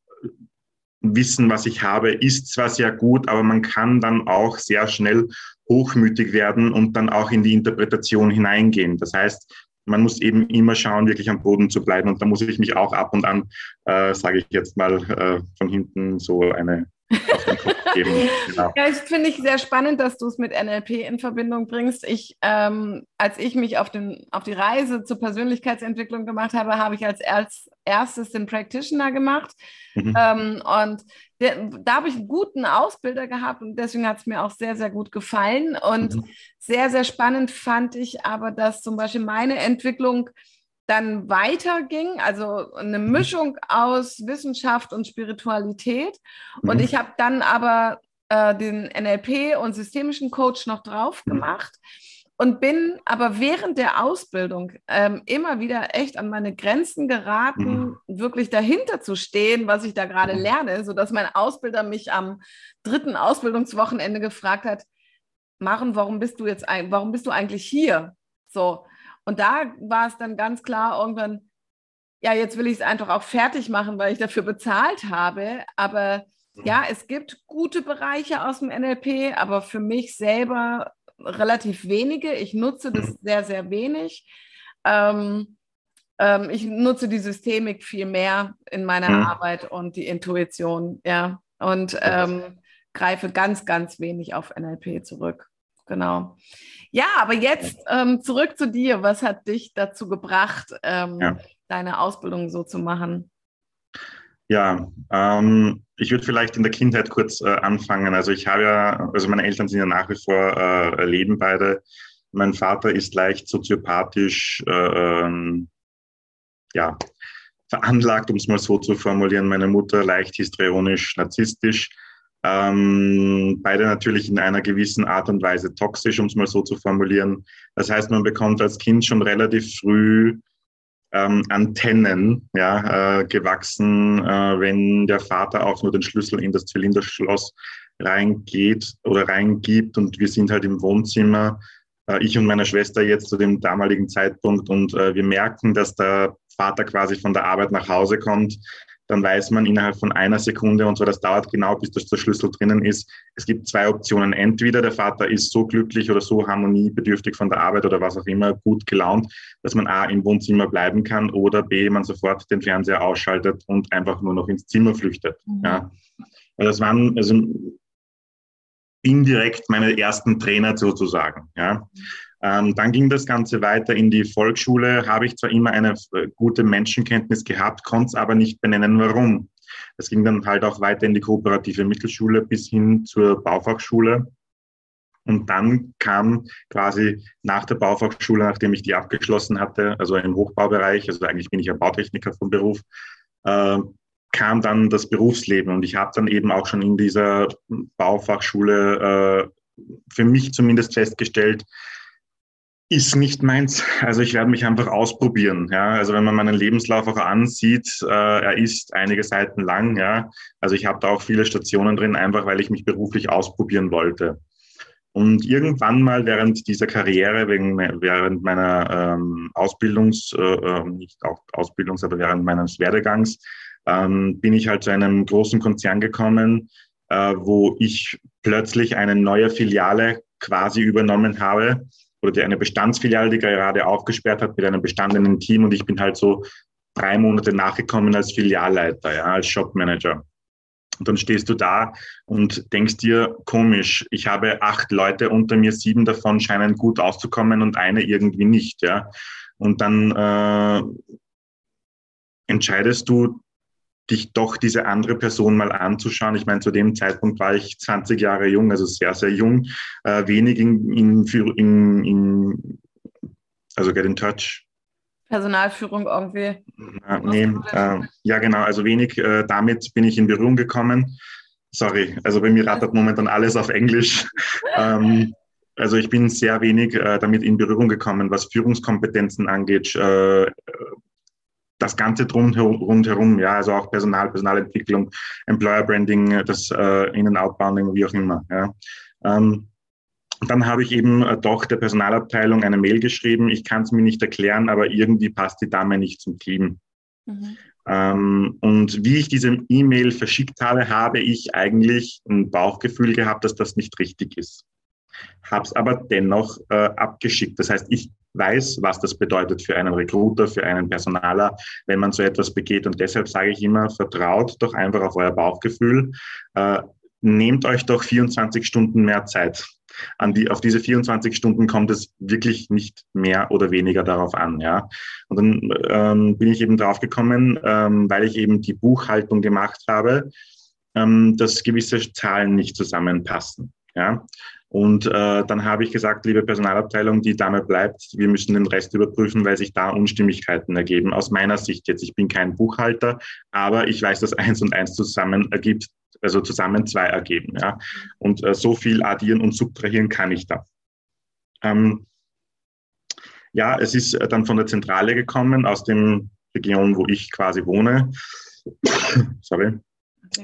Wissen, was ich habe, ist zwar sehr gut, aber man kann dann auch sehr schnell hochmütig werden und dann auch in die Interpretation hineingehen. Das heißt, man muss eben immer schauen, wirklich am Boden zu bleiben. Und da muss ich mich auch ab und an, äh, sage ich jetzt mal, äh, von hinten so eine Genau. Ja, ich finde ich sehr spannend, dass du es mit NLP in Verbindung bringst. Ich, ähm, als ich mich auf, den, auf die Reise zur Persönlichkeitsentwicklung gemacht habe, habe ich als, als erstes den Practitioner gemacht. Mhm. Ähm, und der, da habe ich einen guten Ausbilder gehabt und deswegen hat es mir auch sehr, sehr gut gefallen. Und mhm. sehr, sehr spannend fand ich aber, dass zum Beispiel meine Entwicklung dann weiterging, also eine mhm. Mischung aus Wissenschaft und Spiritualität. Mhm. Und ich habe dann aber äh, den NLP und systemischen Coach noch drauf mhm. gemacht und bin aber während der Ausbildung ähm, immer wieder echt an meine Grenzen geraten, mhm. wirklich dahinter zu stehen, was ich da gerade mhm. lerne, sodass mein Ausbilder mich am dritten Ausbildungswochenende gefragt hat, Maren, warum bist du jetzt, warum bist du eigentlich hier? So, und da war es dann ganz klar irgendwann, ja, jetzt will ich es einfach auch fertig machen, weil ich dafür bezahlt habe. Aber ja, es gibt gute Bereiche aus dem NLP, aber für mich selber relativ wenige. Ich nutze das sehr, sehr wenig. Ähm, ähm, ich nutze die Systemik viel mehr in meiner mhm. Arbeit und die Intuition, ja. Und ähm, greife ganz, ganz wenig auf NLP zurück. Genau. Ja, aber jetzt ähm, zurück zu dir. Was hat dich dazu gebracht, ähm, ja. deine Ausbildung so zu machen? Ja, ähm, ich würde vielleicht in der Kindheit kurz äh, anfangen. Also ich habe ja, also meine Eltern sind ja nach wie vor äh, leben beide. Mein Vater ist leicht soziopathisch, äh, ähm, ja, veranlagt, um es mal so zu formulieren. Meine Mutter leicht histrionisch, narzisstisch. Ähm, beide natürlich in einer gewissen Art und Weise toxisch, um es mal so zu formulieren. Das heißt, man bekommt als Kind schon relativ früh ähm, Antennen ja, äh, gewachsen, äh, wenn der Vater auch nur den Schlüssel in das Zylinderschloss reingeht oder reingibt. Und wir sind halt im Wohnzimmer, äh, ich und meine Schwester jetzt zu dem damaligen Zeitpunkt. Und äh, wir merken, dass der Vater quasi von der Arbeit nach Hause kommt, dann weiß man innerhalb von einer Sekunde, und zwar das dauert genau, bis das der Schlüssel drinnen ist. Es gibt zwei Optionen. Entweder der Vater ist so glücklich oder so harmoniebedürftig von der Arbeit oder was auch immer, gut gelaunt, dass man A im Wohnzimmer bleiben kann oder B, man sofort den Fernseher ausschaltet und einfach nur noch ins Zimmer flüchtet. Mhm. Ja. Also das waren also indirekt meine ersten Trainer sozusagen. Ja. Ähm, dann ging das Ganze weiter in die Volksschule, habe ich zwar immer eine äh, gute Menschenkenntnis gehabt, konnte es aber nicht benennen, warum. Es ging dann halt auch weiter in die kooperative Mittelschule bis hin zur Baufachschule. Und dann kam quasi nach der Baufachschule, nachdem ich die abgeschlossen hatte, also im Hochbaubereich, also eigentlich bin ich ja Bautechniker vom Beruf, äh, kam dann das Berufsleben. Und ich habe dann eben auch schon in dieser Baufachschule äh, für mich zumindest festgestellt, ist nicht meins. Also ich werde mich einfach ausprobieren. Ja, also wenn man meinen Lebenslauf auch ansieht, äh, er ist einige Seiten lang. Ja, also ich habe da auch viele Stationen drin, einfach weil ich mich beruflich ausprobieren wollte. Und irgendwann mal während dieser Karriere, wegen, während meiner ähm, Ausbildungs, äh, ähm, nicht auch Ausbildungs, aber während meines Werdegangs, ähm, bin ich halt zu einem großen Konzern gekommen, äh, wo ich plötzlich eine neue Filiale quasi übernommen habe oder die eine Bestandsfiliale, die gerade aufgesperrt hat mit einem bestandenen Team und ich bin halt so drei Monate nachgekommen als Filialleiter, ja, als Shopmanager. Und dann stehst du da und denkst dir, komisch, ich habe acht Leute unter mir, sieben davon scheinen gut auszukommen und eine irgendwie nicht, ja. Und dann äh, entscheidest du, dich doch diese andere Person mal anzuschauen. Ich meine, zu dem Zeitpunkt war ich 20 Jahre jung, also sehr, sehr jung, äh, wenig in, in, in, in, also get in touch. Personalführung irgendwie. Äh, nee, äh, ja genau, also wenig äh, damit bin ich in Berührung gekommen. Sorry, also bei mir rattert momentan alles auf Englisch. ähm, also ich bin sehr wenig äh, damit in Berührung gekommen, was Führungskompetenzen angeht, äh, das Ganze drum, rundherum, ja, also auch Personal, Personalentwicklung, Employer Branding, das äh, In-and-Outbounding, wie auch immer. Ja. Ähm, dann habe ich eben äh, doch der Personalabteilung eine Mail geschrieben. Ich kann es mir nicht erklären, aber irgendwie passt die Dame nicht zum Team. Mhm. Ähm, und wie ich diese E-Mail verschickt habe, habe ich eigentlich ein Bauchgefühl gehabt, dass das nicht richtig ist. Habe es aber dennoch äh, abgeschickt. Das heißt, ich weiß, was das bedeutet für einen Recruiter, für einen Personaler, wenn man so etwas begeht. Und deshalb sage ich immer, vertraut doch einfach auf euer Bauchgefühl. Äh, nehmt euch doch 24 Stunden mehr Zeit. An die, auf diese 24 Stunden kommt es wirklich nicht mehr oder weniger darauf an. Ja? Und dann ähm, bin ich eben draufgekommen, ähm, weil ich eben die Buchhaltung gemacht habe, ähm, dass gewisse Zahlen nicht zusammenpassen. Ja? Und äh, dann habe ich gesagt, liebe Personalabteilung, die Dame bleibt, wir müssen den Rest überprüfen, weil sich da Unstimmigkeiten ergeben. Aus meiner Sicht jetzt, ich bin kein Buchhalter, aber ich weiß, dass eins und eins zusammen ergibt, also zusammen zwei ergeben. Ja? Und äh, so viel addieren und subtrahieren kann ich da. Ähm, ja, es ist dann von der Zentrale gekommen, aus dem Region, wo ich quasi wohne. Sorry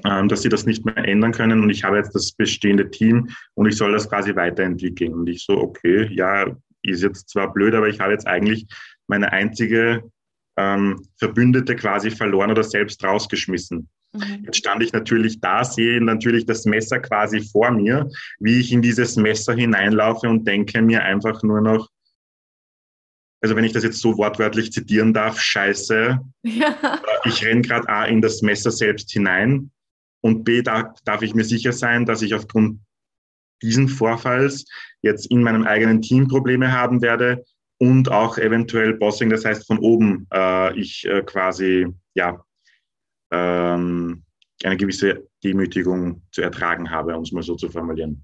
ähm, dass sie das nicht mehr ändern können und ich habe jetzt das bestehende Team und ich soll das quasi weiterentwickeln. Und ich so, okay, ja, ist jetzt zwar blöd, aber ich habe jetzt eigentlich meine einzige ähm, Verbündete quasi verloren oder selbst rausgeschmissen. Mhm. Jetzt stand ich natürlich da, sehe natürlich das Messer quasi vor mir, wie ich in dieses Messer hineinlaufe und denke mir einfach nur noch, also wenn ich das jetzt so wortwörtlich zitieren darf, scheiße, ja. ich renne gerade A in das Messer selbst hinein und B da, darf ich mir sicher sein, dass ich aufgrund diesen Vorfalls jetzt in meinem eigenen Team Probleme haben werde und auch eventuell Bossing, das heißt von oben äh, ich äh, quasi ja ähm, eine gewisse Demütigung zu ertragen habe, um es mal so zu formulieren.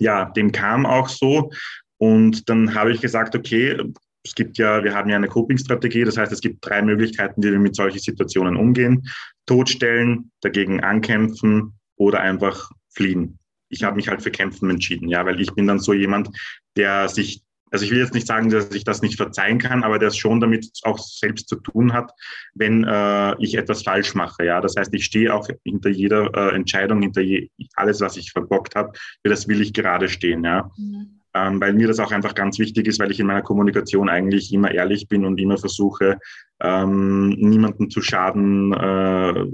Ja, dem kam auch so und dann habe ich gesagt, okay, es gibt ja, wir haben ja eine Coping-Strategie, das heißt, es gibt drei Möglichkeiten, wie wir mit solchen Situationen umgehen. Totstellen, dagegen ankämpfen oder einfach fliehen. Ich habe mich halt für Kämpfen entschieden, ja, weil ich bin dann so jemand, der sich, also ich will jetzt nicht sagen, dass ich das nicht verzeihen kann, aber der es schon damit auch selbst zu tun hat, wenn äh, ich etwas falsch mache, ja. Das heißt, ich stehe auch hinter jeder äh, Entscheidung, hinter je, alles, was ich verbockt habe, für das will ich gerade stehen, ja. Mhm ähm, weil mir das auch einfach ganz wichtig ist, weil ich in meiner Kommunikation eigentlich immer ehrlich bin und immer versuche, ähm, niemanden zu schaden, äh,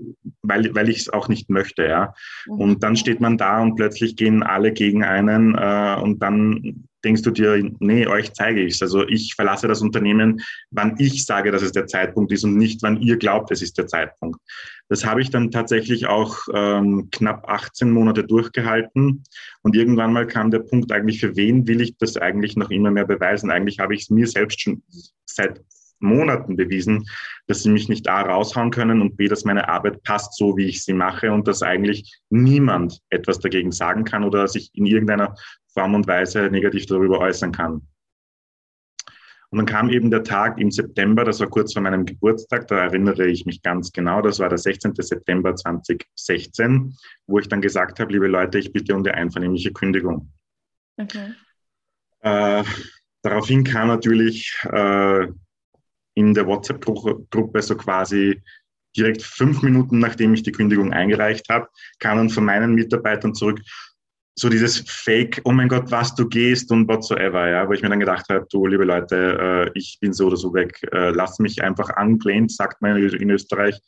weil, weil ich es auch nicht möchte. Ja? Mhm. Und dann steht man da und plötzlich gehen alle gegen einen äh, und dann denkst du dir, nee, euch zeige ich es. Also ich verlasse das Unternehmen, wann ich sage, dass es der Zeitpunkt ist und nicht, wann ihr glaubt, es ist der Zeitpunkt. Das habe ich dann tatsächlich auch ähm, knapp 18 Monate durchgehalten. Und irgendwann mal kam der Punkt eigentlich, für wen will ich das eigentlich noch immer mehr beweisen? Eigentlich habe ich es mir selbst schon seit Monaten bewiesen, dass sie mich nicht A raushauen können und B, dass meine Arbeit passt so, wie ich sie mache und dass eigentlich niemand etwas dagegen sagen kann oder sich in irgendeiner Form und Weise negativ darüber äußern kann. Und dann kam eben der Tag im September, das war kurz vor meinem Geburtstag, da erinnere ich mich ganz genau, das war der 16. September 2016, wo ich dann gesagt habe, liebe Leute, ich bitte um die einvernehmliche Kündigung. Okay. Äh, daraufhin kam natürlich äh, in der WhatsApp-Gruppe so quasi direkt fünf Minuten, nachdem ich die Kündigung eingereicht habe, kam dann von meinen Mitarbeitern zurück, so dieses Fake, oh mein Gott, was du gehst und whatsoever, ja, wo ich mir dann gedacht habe, du liebe Leute, äh, ich bin so oder so weg, äh, lass mich einfach angelehnt, sagt man in Österreich,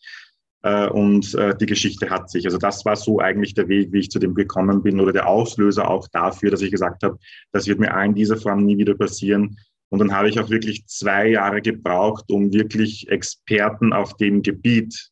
äh, und äh, die Geschichte hat sich. Also das war so eigentlich der Weg, wie ich zu dem gekommen bin oder der Auslöser auch dafür, dass ich gesagt habe, das wird mir in dieser Form nie wieder passieren. Und dann habe ich auch wirklich zwei Jahre gebraucht, um wirklich Experten auf dem Gebiet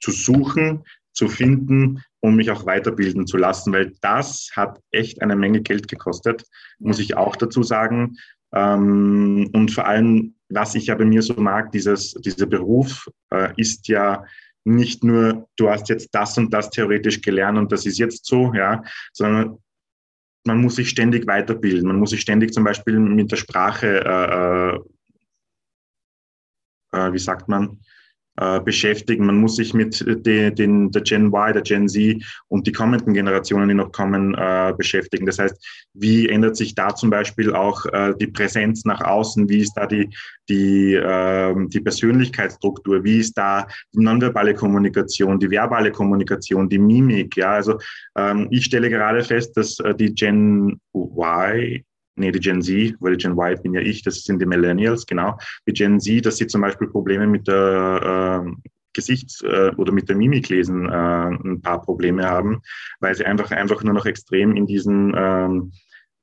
zu suchen, zu finden, um mich auch weiterbilden zu lassen, weil das hat echt eine Menge Geld gekostet, muss ich auch dazu sagen. Ähm, und vor allem, was ich ja bei mir so mag, dieses, dieser Beruf äh, ist ja nicht nur, du hast jetzt das und das theoretisch gelernt und das ist jetzt so, ja, sondern man muss sich ständig weiterbilden. Man muss sich ständig zum Beispiel mit der Sprache, äh, äh, wie sagt man, äh, beschäftigen. Man muss sich mit de, den, der Gen Y, der Gen Z und die kommenden Generationen, die noch kommen, äh, beschäftigen. Das heißt, wie ändert sich da zum Beispiel auch äh, die Präsenz nach außen? Wie ist da die, die, äh, die Persönlichkeitsstruktur? Wie ist da die nonverbale Kommunikation, die verbale Kommunikation, die Mimik? Ja, also ähm, ich stelle gerade fest, dass äh, die Gen Y nee, die Gen Z, weil die Gen Y bin ja ich, das sind die Millennials, genau. Die Gen Z, dass sie zum Beispiel Probleme mit der äh, Gesichts- oder mit der Mimiklesen äh, ein paar Probleme haben, weil sie einfach, einfach nur noch extrem in diesen ähm,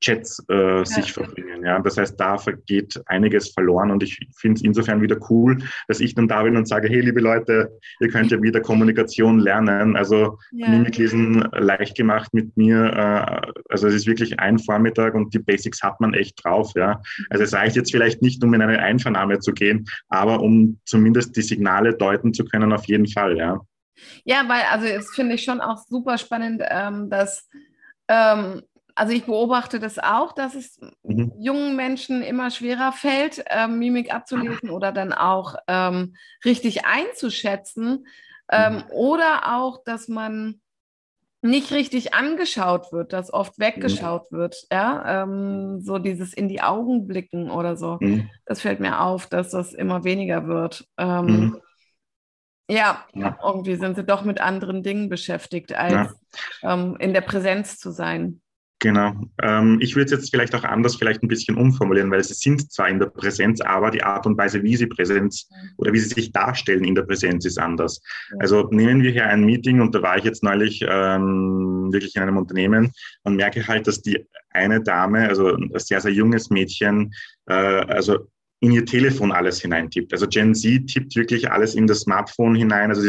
Chats äh, ja. sich verbringen. Ja? Das heißt, da vergeht einiges verloren und ich finde es insofern wieder cool, dass ich dann da bin und sage, hey, liebe Leute, ihr könnt ja wieder Kommunikation lernen. Also ja. Mimiklesen leicht gemacht mit mir. Äh, also es ist wirklich ein Vormittag und die Basics hat man echt drauf. Ja? Also es reicht jetzt vielleicht nicht, um in eine Einvernahme zu gehen, aber um zumindest die Signale deuten zu können, auf jeden Fall. Ja, ja weil also es finde ich schon auch super spannend, ähm, dass ähm, also ich beobachte das auch, dass es mhm. jungen Menschen immer schwerer fällt, ähm, Mimik abzulesen oder dann auch ähm, richtig einzuschätzen. Ähm, mhm. Oder auch, dass man nicht richtig angeschaut wird, dass oft weggeschaut mhm. wird, ja, ähm, so dieses in die Augen blicken oder so. Mhm. Das fällt mir auf, dass das immer weniger wird. Ähm, mhm. Ja, ja, irgendwie sind sie doch mit anderen Dingen beschäftigt, als ja. ähm, in der Präsenz zu sein. Genau. Ähm, ich würde es jetzt vielleicht auch anders vielleicht ein bisschen umformulieren, weil sie sind zwar in der Präsenz, aber die Art und Weise, wie sie Präsenz oder wie sie sich darstellen in der Präsenz ist anders. Also nehmen wir hier ein Meeting und da war ich jetzt neulich ähm, wirklich in einem Unternehmen und merke halt, dass die eine Dame, also ein sehr, sehr junges Mädchen, äh, also in ihr Telefon alles hineintippt. Also Gen Z tippt wirklich alles in das Smartphone hinein. Also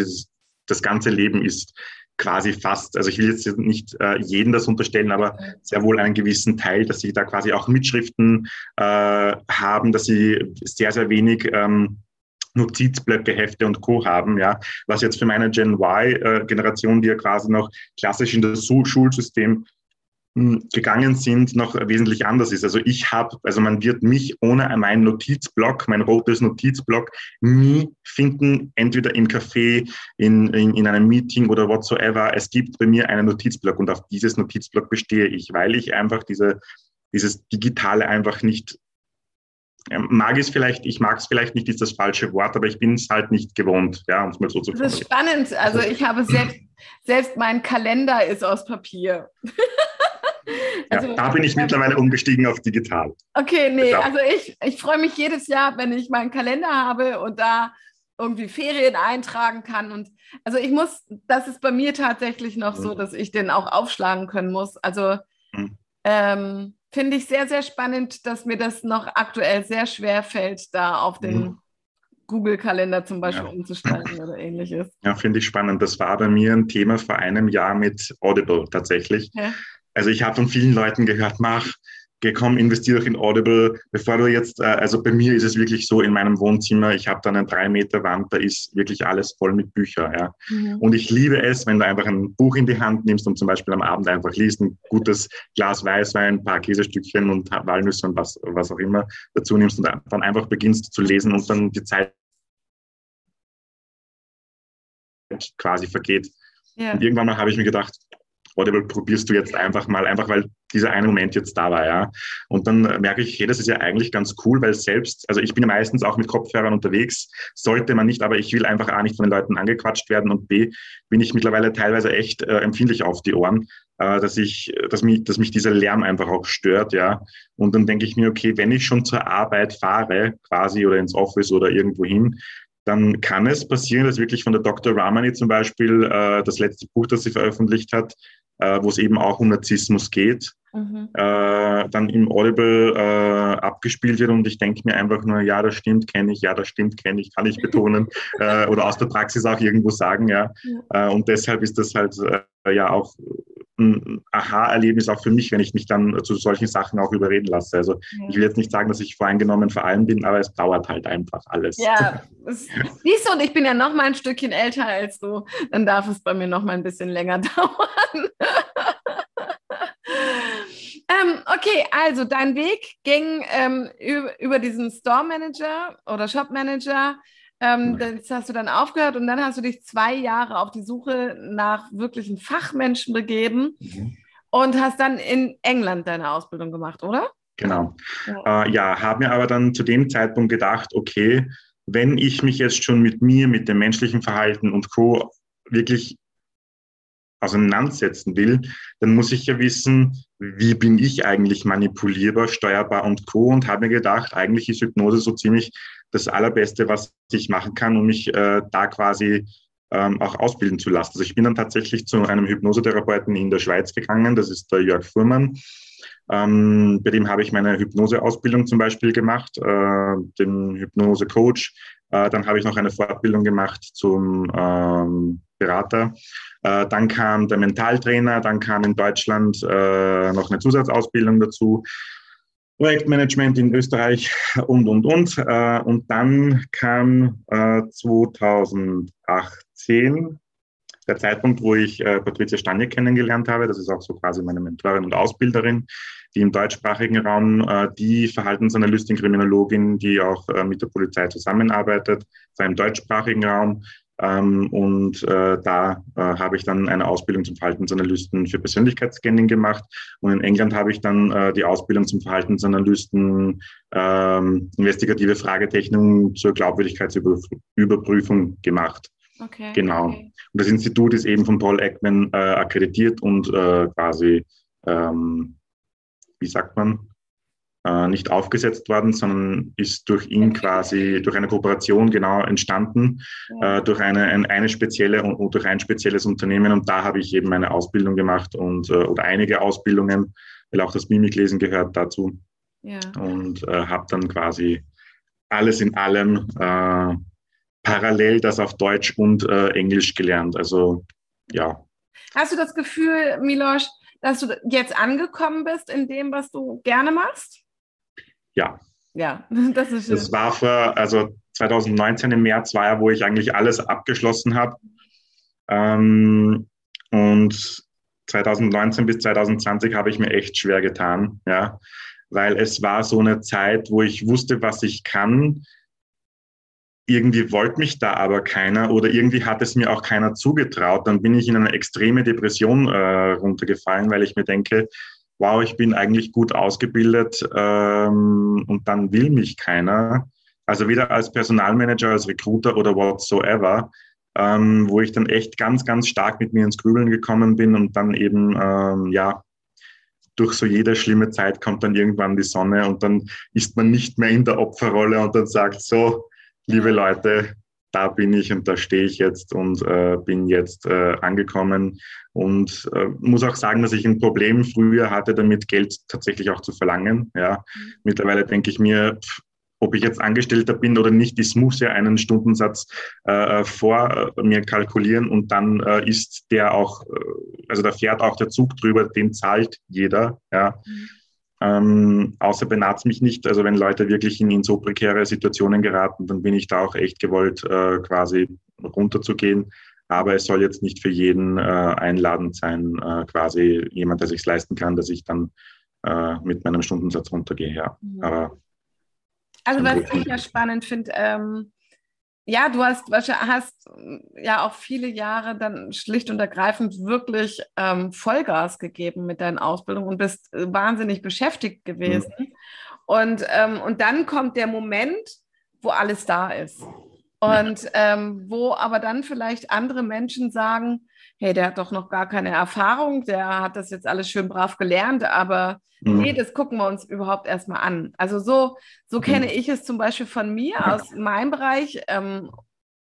das ganze Leben ist quasi fast, also ich will jetzt nicht äh, jeden das unterstellen, aber sehr wohl einen gewissen Teil, dass sie da quasi auch Mitschriften äh, haben, dass sie sehr, sehr wenig ähm, Notizblöcke, Hefte und Co. haben, ja, was jetzt für meine Gen Y-Generation, äh, die ja quasi noch klassisch in das Schulsystem gegangen sind, noch wesentlich anders ist. Also ich habe, also man wird mich ohne meinen Notizblock, mein rotes Notizblock, nie finden, entweder im Café, in, in, in einem Meeting oder whatsoever. Es gibt bei mir einen Notizblock und auf dieses Notizblock bestehe ich, weil ich einfach diese, dieses Digitale einfach nicht mag es vielleicht, ich mag es vielleicht nicht, ist das falsche Wort, aber ich bin es halt nicht gewohnt, ja, um es mal so zu Das ist spannend. Also ich habe selbst, selbst mein Kalender ist aus Papier. Also, ja, da bin ich mittlerweile umgestiegen auf digital. Okay, nee, also ich, ich freue mich jedes Jahr, wenn ich meinen Kalender habe und da irgendwie Ferien eintragen kann. Und also ich muss, das ist bei mir tatsächlich noch so, mhm. dass ich den auch aufschlagen können muss. Also mhm. ähm, finde ich sehr, sehr spannend, dass mir das noch aktuell sehr schwer fällt, da auf den mhm. Google-Kalender zum Beispiel ja. umzusteigen oder ähnliches. Ja, finde ich spannend. Das war bei mir ein Thema vor einem Jahr mit Audible tatsächlich. Ja. Also ich habe von vielen Leuten gehört, mach, geh komm, investiere doch in Audible, bevor du jetzt, äh, also bei mir ist es wirklich so in meinem Wohnzimmer, ich habe da eine drei Meter Wand, da ist wirklich alles voll mit Büchern, ja. Mhm. Und ich liebe es, wenn du einfach ein Buch in die Hand nimmst und zum Beispiel am Abend einfach liest, ein gutes Glas Weißwein, ein paar Käsestückchen und Walnüsse und was, was auch immer dazu nimmst und dann einfach beginnst zu lesen und dann die Zeit quasi vergeht. Ja. Und irgendwann mal habe ich mir gedacht, Audible probierst du jetzt einfach mal, einfach weil dieser eine Moment jetzt da war, ja. Und dann merke ich, hey, das ist ja eigentlich ganz cool, weil selbst, also ich bin ja meistens auch mit Kopfhörern unterwegs, sollte man nicht, aber ich will einfach A, nicht von den Leuten angequatscht werden und B, bin ich mittlerweile teilweise echt äh, empfindlich auf die Ohren, äh, dass ich, dass mich, dass mich dieser Lärm einfach auch stört, ja. Und dann denke ich mir, okay, wenn ich schon zur Arbeit fahre, quasi, oder ins Office oder irgendwo hin, dann kann es passieren, dass wirklich von der Dr. Ramani zum Beispiel äh, das letzte Buch, das sie veröffentlicht hat, äh, wo es eben auch um Narzissmus geht, mhm. äh, dann im Audible äh, abgespielt wird und ich denke mir einfach nur, ja, das stimmt, kenne ich, ja, das stimmt, kenne ich, kann ich betonen äh, oder aus der Praxis auch irgendwo sagen, ja. ja. Äh, und deshalb ist das halt ja auch ein Aha-Erlebnis auch für mich, wenn ich mich dann zu solchen Sachen auch überreden lasse. Also ja. ich will jetzt nicht sagen, dass ich voreingenommen vor allem bin, aber es dauert halt einfach alles. Ja, siehst du, und ich bin ja noch mal ein Stückchen älter als du, dann darf es bei mir noch mal ein bisschen länger dauern. ähm, okay, also dein Weg ging ähm, über, über diesen Store Manager oder Shop Manager ähm, das hast du dann aufgehört und dann hast du dich zwei Jahre auf die Suche nach wirklichen Fachmenschen begeben mhm. und hast dann in England deine Ausbildung gemacht, oder? Genau. Ja, äh, ja habe mir aber dann zu dem Zeitpunkt gedacht, okay, wenn ich mich jetzt schon mit mir, mit dem menschlichen Verhalten und Co. wirklich auseinandersetzen will, dann muss ich ja wissen, wie bin ich eigentlich manipulierbar, steuerbar und co. Und habe mir gedacht, eigentlich ist Hypnose so ziemlich das Allerbeste, was ich machen kann, um mich äh, da quasi ähm, auch ausbilden zu lassen. Also ich bin dann tatsächlich zu einem Hypnosetherapeuten in der Schweiz gegangen, das ist der Jörg Fuhrmann. Ähm, bei dem habe ich meine Hypnoseausbildung zum Beispiel gemacht, äh, den Hypnose-Coach. Äh, dann habe ich noch eine Fortbildung gemacht zum ähm, Berater. Äh, dann kam der Mentaltrainer, dann kam in Deutschland äh, noch eine Zusatzausbildung dazu. Projektmanagement in Österreich und, und, und. Äh, und dann kam 2018 äh, der Zeitpunkt, wo ich äh, Patricia Stanje kennengelernt habe. Das ist auch so quasi meine Mentorin und Ausbilderin, die im deutschsprachigen Raum die Verhaltensanalystin, Kriminologin, die auch mit der Polizei zusammenarbeitet, zwar im deutschsprachigen Raum ähm, und äh, da äh, habe ich dann eine Ausbildung zum Verhaltensanalysten für Persönlichkeitsscanning gemacht. Und in England habe ich dann äh, die Ausbildung zum Verhaltensanalysten ähm, investigative Fragetechnik zur Glaubwürdigkeitsüberprüfung gemacht. Okay. Genau. Okay. Und das Institut ist eben von Paul Ekman äh, akkreditiert und äh, quasi, ähm, wie sagt man, äh, nicht aufgesetzt worden, sondern ist durch ihn quasi, durch eine Kooperation genau entstanden, äh, durch eine, ein, eine spezielle und durch ein spezielles Unternehmen. Und da habe ich eben meine Ausbildung gemacht und äh, oder einige Ausbildungen, weil auch das Mimiklesen gehört dazu. Ja. Und äh, habe dann quasi alles in allem äh, parallel das auf Deutsch und äh, Englisch gelernt. Also ja. Hast du das Gefühl, Milosch, dass du jetzt angekommen bist in dem, was du gerne machst? Ja. Ja, das ist schön. Das war für, also 2019 im März war ja, wo ich eigentlich alles abgeschlossen habe. Ähm, und 2019 bis 2020 habe ich mir echt schwer getan, ja, weil es war so eine Zeit, wo ich wusste, was ich kann. Irgendwie wollte mich da aber keiner oder irgendwie hat es mir auch keiner zugetraut. Dann bin ich in eine extreme Depression äh, runtergefallen, weil ich mir denke, wow, ich bin eigentlich gut ausgebildet ähm, und dann will mich keiner. Also weder als Personalmanager, als Recruiter oder whatsoever ähm, wo ich dann echt ganz, ganz stark mit mir ins Grübeln gekommen bin und dann eben, ähm, ja, durch so jede schlimme Zeit kommt dann irgendwann die Sonne und dann ist man nicht mehr in der Opferrolle und dann sagt so, liebe Leute, da bin ich und da stehe ich jetzt und äh, bin jetzt äh, angekommen und äh, muss auch sagen, dass ich ein Problem früher hatte, damit Geld tatsächlich auch zu verlangen. Ja, mhm. mittlerweile denke ich mir, pff, ob ich jetzt Angestellter bin oder nicht, ich muss ja einen Stundensatz äh, vor äh, mir kalkulieren und dann äh, ist der auch, äh, also da fährt auch der Zug drüber, den zahlt jeder. Ja. Mhm. Ähm, außer benatzt mich nicht. Also wenn Leute wirklich in, in, so prekäre Situationen geraten, dann bin ich da auch echt gewollt, äh, quasi runterzugehen. Aber es soll jetzt nicht für jeden äh, einladend sein, äh, quasi jemand, der sich leisten kann, dass ich dann äh, mit meinem Stundensatz runtergehe. Ja. Mhm. Aber also was ich ja spannend finde, ähm, ja, du hast, hast ja auch viele Jahre dann schlicht und ergreifend wirklich ähm, Vollgas gegeben mit deinen Ausbildungen und bist äh, wahnsinnig beschäftigt gewesen. Mhm. Und, ähm, und dann kommt der Moment, wo alles da ist. Und ähm, wo aber dann vielleicht andere Menschen sagen, hey, der hat doch noch gar keine Erfahrung, der hat das jetzt alles schön brav gelernt, aber mhm. nee, das gucken wir uns überhaupt erstmal an. Also so, so mhm. kenne ich es zum Beispiel von mir aus meinem Bereich, ähm,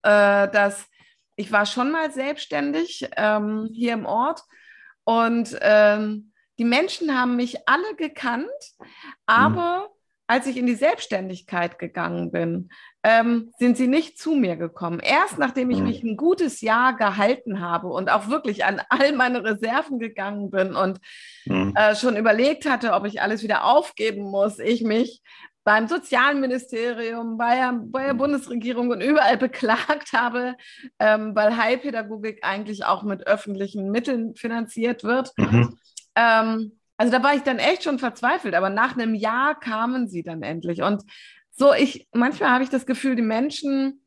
äh, dass ich war schon mal selbstständig ähm, hier im Ort und ähm, die Menschen haben mich alle gekannt, aber mhm als ich in die Selbstständigkeit gegangen bin, ähm, sind sie nicht zu mir gekommen. Erst nachdem ich mhm. mich ein gutes Jahr gehalten habe und auch wirklich an all meine Reserven gegangen bin und mhm. äh, schon überlegt hatte, ob ich alles wieder aufgeben muss, ich mich beim Sozialministerium, bei der, bei der mhm. Bundesregierung und überall beklagt habe, ähm, weil Heilpädagogik eigentlich auch mit öffentlichen Mitteln finanziert wird. Mhm. Ähm, also da war ich dann echt schon verzweifelt, aber nach einem Jahr kamen sie dann endlich. Und so, ich, manchmal habe ich das Gefühl, die Menschen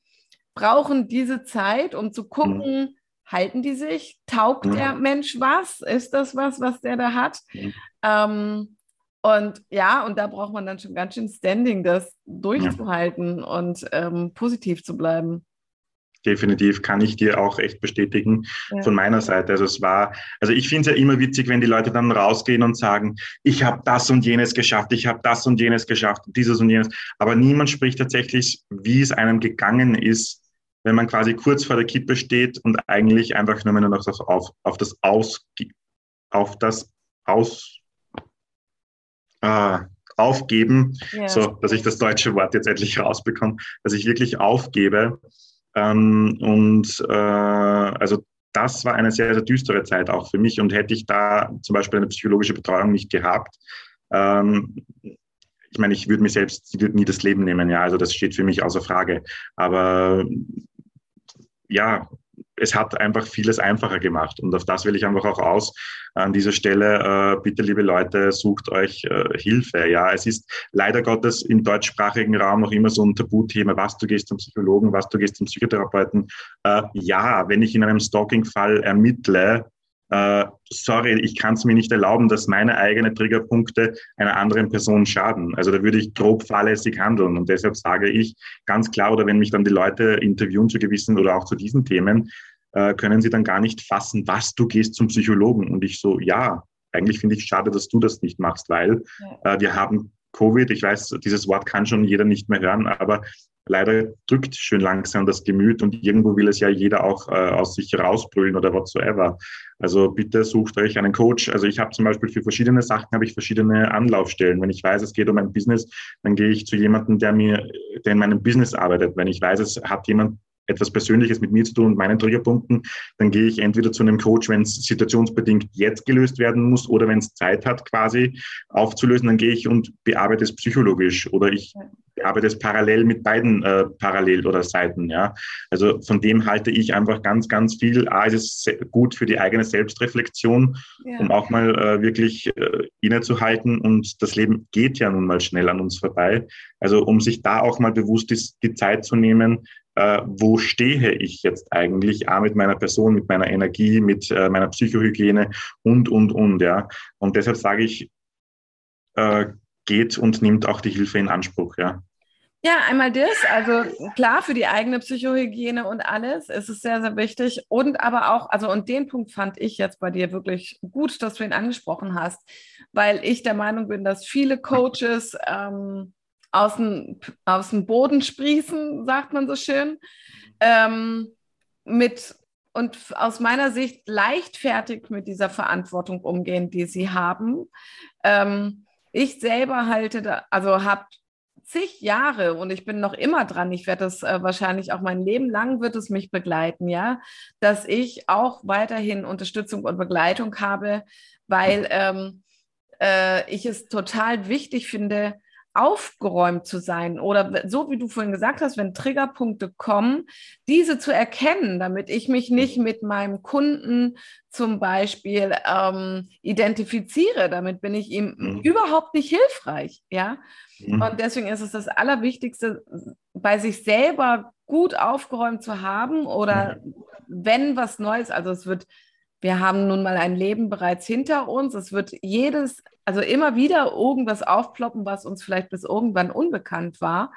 brauchen diese Zeit, um zu gucken, mhm. halten die sich? Taugt mhm. der Mensch was? Ist das was, was der da hat? Mhm. Ähm, und ja, und da braucht man dann schon ganz schön Standing, das durchzuhalten ja. und ähm, positiv zu bleiben definitiv kann ich dir auch echt bestätigen ja. von meiner Seite. Also es war, also ich finde es ja immer witzig, wenn die Leute dann rausgehen und sagen, ich habe das und jenes geschafft, ich habe das und jenes geschafft, dieses und jenes. Aber niemand spricht tatsächlich, wie es einem gegangen ist, wenn man quasi kurz vor der Kippe steht und eigentlich einfach nur noch auf, auf das Aus, auf das Aus, äh, aufgeben, ja. so dass ich das deutsche Wort jetzt endlich rausbekomme, dass ich wirklich aufgebe ähm, und äh, also das war eine sehr, sehr düstere Zeit auch für mich. Und hätte ich da zum Beispiel eine psychologische Betreuung nicht gehabt, ähm, ich meine, ich würde mir selbst nie das Leben nehmen, ja, also das steht für mich außer Frage. Aber ja, es hat einfach vieles einfacher gemacht. Und auf das will ich einfach auch aus. An dieser Stelle, äh, bitte, liebe Leute, sucht euch äh, Hilfe. Ja, es ist leider Gottes im deutschsprachigen Raum noch immer so ein Tabuthema, was du gehst zum Psychologen, was du gehst zum Psychotherapeuten. Äh, ja, wenn ich in einem Stalking-Fall ermittle, Uh, sorry, ich kann es mir nicht erlauben, dass meine eigenen Triggerpunkte einer anderen Person schaden. Also da würde ich grob fahrlässig handeln. Und deshalb sage ich ganz klar, oder wenn mich dann die Leute interviewen zu gewissen oder auch zu diesen Themen, uh, können sie dann gar nicht fassen, was du gehst zum Psychologen. Und ich so, ja, eigentlich finde ich schade, dass du das nicht machst, weil ja. uh, wir haben Covid, ich weiß, dieses Wort kann schon jeder nicht mehr hören, aber leider drückt schön langsam das Gemüt und irgendwo will es ja jeder auch äh, aus sich rausbrüllen oder whatsoever. Also bitte sucht euch einen Coach. Also ich habe zum Beispiel für verschiedene Sachen habe ich verschiedene Anlaufstellen. Wenn ich weiß, es geht um ein Business, dann gehe ich zu jemandem, der mir, der in meinem Business arbeitet. Wenn ich weiß, es hat jemand etwas Persönliches mit mir zu tun und meinen Triggerpunkten, dann gehe ich entweder zu einem Coach, wenn es situationsbedingt jetzt gelöst werden muss oder wenn es Zeit hat, quasi aufzulösen, dann gehe ich und bearbeite es psychologisch oder ich bearbeite es parallel mit beiden äh, parallel oder Seiten. Ja, also von dem halte ich einfach ganz, ganz viel. A, ist es gut für die eigene Selbstreflexion, ja. um auch mal äh, wirklich äh, innezuhalten und das Leben geht ja nun mal schnell an uns vorbei. Also um sich da auch mal bewusst die, die Zeit zu nehmen, äh, wo stehe ich jetzt eigentlich, A, mit meiner Person, mit meiner Energie, mit äh, meiner Psychohygiene und, und, und, ja. Und deshalb sage ich, äh, geht und nimmt auch die Hilfe in Anspruch, ja. Ja, einmal das, also klar für die eigene Psychohygiene und alles ist es sehr, sehr wichtig. Und aber auch, also und den Punkt fand ich jetzt bei dir wirklich gut, dass du ihn angesprochen hast, weil ich der Meinung bin, dass viele Coaches ähm, aus dem, aus dem Boden sprießen, sagt man so schön. Ähm, mit und aus meiner Sicht leichtfertig mit dieser Verantwortung umgehen, die sie haben. Ähm, ich selber halte, da, also habe zig Jahre und ich bin noch immer dran. Ich werde das äh, wahrscheinlich auch mein Leben lang wird es mich begleiten, ja, dass ich auch weiterhin Unterstützung und Begleitung habe, weil ähm, äh, ich es total wichtig finde, aufgeräumt zu sein oder so wie du vorhin gesagt hast, wenn Triggerpunkte kommen, diese zu erkennen, damit ich mich nicht mit meinem Kunden zum Beispiel ähm, identifiziere. Damit bin ich ihm mhm. überhaupt nicht hilfreich, ja. Mhm. Und deswegen ist es das Allerwichtigste, bei sich selber gut aufgeräumt zu haben oder mhm. wenn was Neues, also es wird wir haben nun mal ein Leben bereits hinter uns. Es wird jedes also immer wieder irgendwas aufploppen, was uns vielleicht bis irgendwann unbekannt war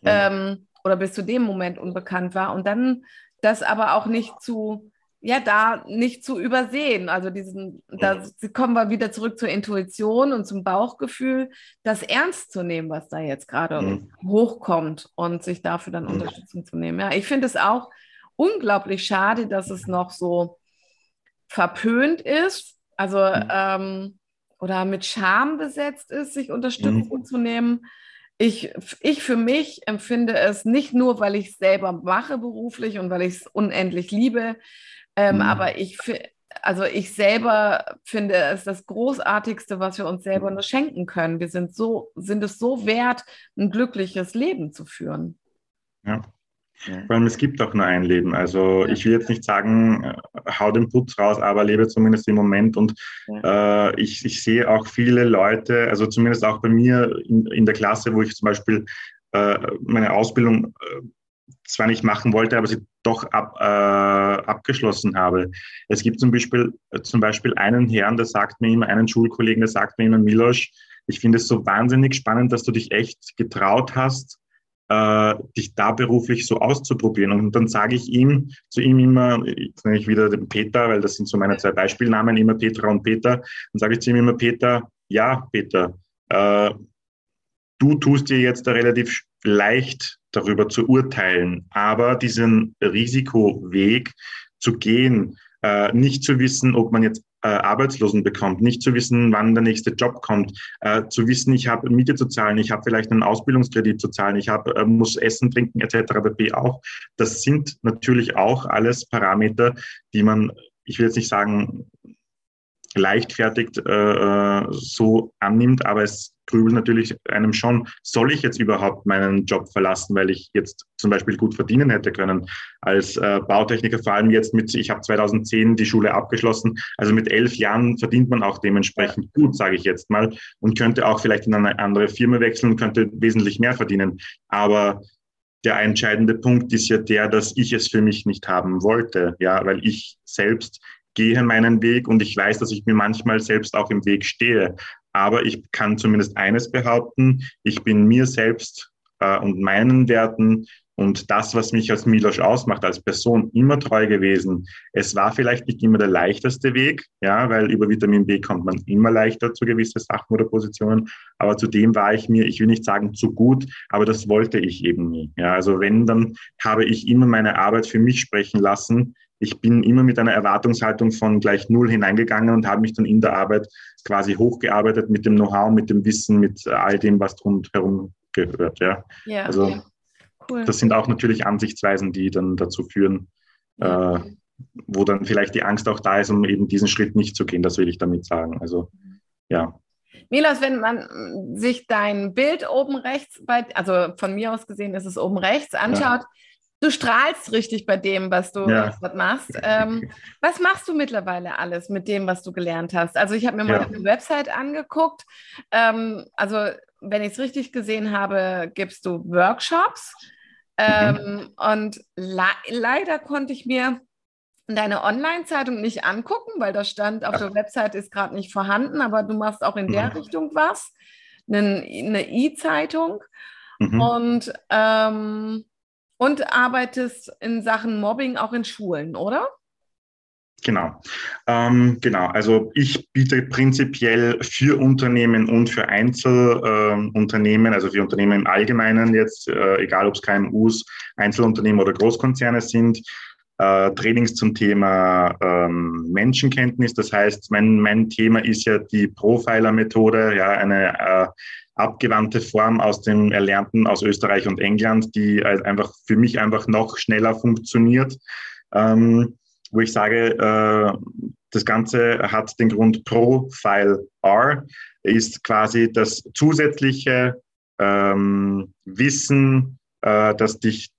ja. ähm, oder bis zu dem Moment unbekannt war. Und dann das aber auch nicht zu, ja, da nicht zu übersehen. Also diesen, da kommen wir wieder zurück zur Intuition und zum Bauchgefühl, das ernst zu nehmen, was da jetzt gerade mhm. hochkommt und sich dafür dann mhm. Unterstützung zu nehmen. Ja, ich finde es auch unglaublich schade, dass es noch so verpönt ist. Also mhm. ähm, oder mit Scham besetzt ist, sich Unterstützung mhm. zu nehmen. Ich, ich für mich empfinde es nicht nur, weil ich es selber mache beruflich und weil ich es unendlich liebe, ähm, mhm. aber ich, also ich selber finde es das Großartigste, was wir uns selber nur schenken können. Wir sind so, sind es so wert, ein glückliches Leben zu führen. Ja. Vor allem, es gibt auch nur ein Leben. Also ich will jetzt nicht sagen, äh, hau den Putz raus, aber lebe zumindest im Moment. Und äh, ich, ich sehe auch viele Leute, also zumindest auch bei mir in, in der Klasse, wo ich zum Beispiel äh, meine Ausbildung äh, zwar nicht machen wollte, aber sie doch ab, äh, abgeschlossen habe. Es gibt zum Beispiel, äh, zum Beispiel einen Herrn, der sagt mir immer, einen Schulkollegen, der sagt mir immer, Milosch, ich finde es so wahnsinnig spannend, dass du dich echt getraut hast, äh, dich da beruflich so auszuprobieren. Und dann sage ich ihm, zu ihm immer, jetzt nenne ich wieder den Peter, weil das sind so meine zwei Beispielnamen, immer Petra und Peter, dann sage ich zu ihm immer, Peter, ja, Peter, äh, du tust dir jetzt da relativ leicht darüber zu urteilen, aber diesen Risikoweg zu gehen, äh, nicht zu wissen, ob man jetzt äh, Arbeitslosen bekommt, nicht zu wissen, wann der nächste Job kommt, äh, zu wissen, ich habe Miete zu zahlen, ich habe vielleicht einen Ausbildungskredit zu zahlen, ich hab, äh, muss Essen, Trinken etc. pp. auch. Das sind natürlich auch alles Parameter, die man, ich will jetzt nicht sagen, leichtfertig äh, äh, so annimmt, aber es grübelt natürlich einem schon, soll ich jetzt überhaupt meinen Job verlassen, weil ich jetzt zum Beispiel gut verdienen hätte können als äh, Bautechniker, vor allem jetzt mit, ich habe 2010 die Schule abgeschlossen, also mit elf Jahren verdient man auch dementsprechend gut, sage ich jetzt mal, und könnte auch vielleicht in eine andere Firma wechseln, könnte wesentlich mehr verdienen. Aber der entscheidende Punkt ist ja der, dass ich es für mich nicht haben wollte, ja, weil ich selbst gehe meinen Weg und ich weiß, dass ich mir manchmal selbst auch im Weg stehe. Aber ich kann zumindest eines behaupten, ich bin mir selbst äh, und meinen Werten Und das, was mich als Milosch ausmacht, als Person immer treu gewesen. Es war vielleicht nicht immer der leichteste Weg, ja, weil über Vitamin B kommt man immer leichter zu gewissen Sachen oder Positionen. Aber zudem war ich mir, ich will nicht sagen zu gut, aber das wollte ich eben nie. Ja, also wenn, dann habe ich immer meine Arbeit für mich sprechen lassen. Ich bin immer mit einer Erwartungshaltung von gleich null hineingegangen und habe mich dann in der Arbeit quasi hochgearbeitet mit dem Know-how, mit dem Wissen, mit all dem, was drumherum gehört. Ja, ja also ja. Cool. Das sind auch natürlich Ansichtsweisen, die dann dazu führen, äh, wo dann vielleicht die Angst auch da ist, um eben diesen Schritt nicht zu gehen. Das will ich damit sagen. Also ja. Milos, wenn man sich dein Bild oben rechts, bei, also von mir aus gesehen ist es oben rechts, anschaut, ja. Du strahlst richtig bei dem, was du ja. machst. Ähm, was machst du mittlerweile alles mit dem, was du gelernt hast? Also ich habe mir mal ja. eine Website angeguckt. Ähm, also wenn ich es richtig gesehen habe, gibst du Workshops. Ähm, mhm. Und le leider konnte ich mir deine Online-Zeitung nicht angucken, weil da stand, auf der Website ist gerade nicht vorhanden, aber du machst auch in der mhm. Richtung was, eine E-Zeitung mhm. und, ähm, und arbeitest in Sachen Mobbing auch in Schulen, oder? Genau. Ähm, genau. Also ich biete prinzipiell für Unternehmen und für Einzelunternehmen, äh, also für Unternehmen im Allgemeinen jetzt, äh, egal ob es KMUs, Einzelunternehmen oder Großkonzerne sind, äh, Trainings zum Thema ähm, Menschenkenntnis. Das heißt, mein, mein Thema ist ja die Profiler-Methode, ja, eine äh, abgewandte Form aus dem Erlernten aus Österreich und England, die äh, einfach für mich einfach noch schneller funktioniert. Ähm, wo ich sage, äh, das Ganze hat den Grund Profile R, ist quasi das zusätzliche ähm, Wissen, äh, das dich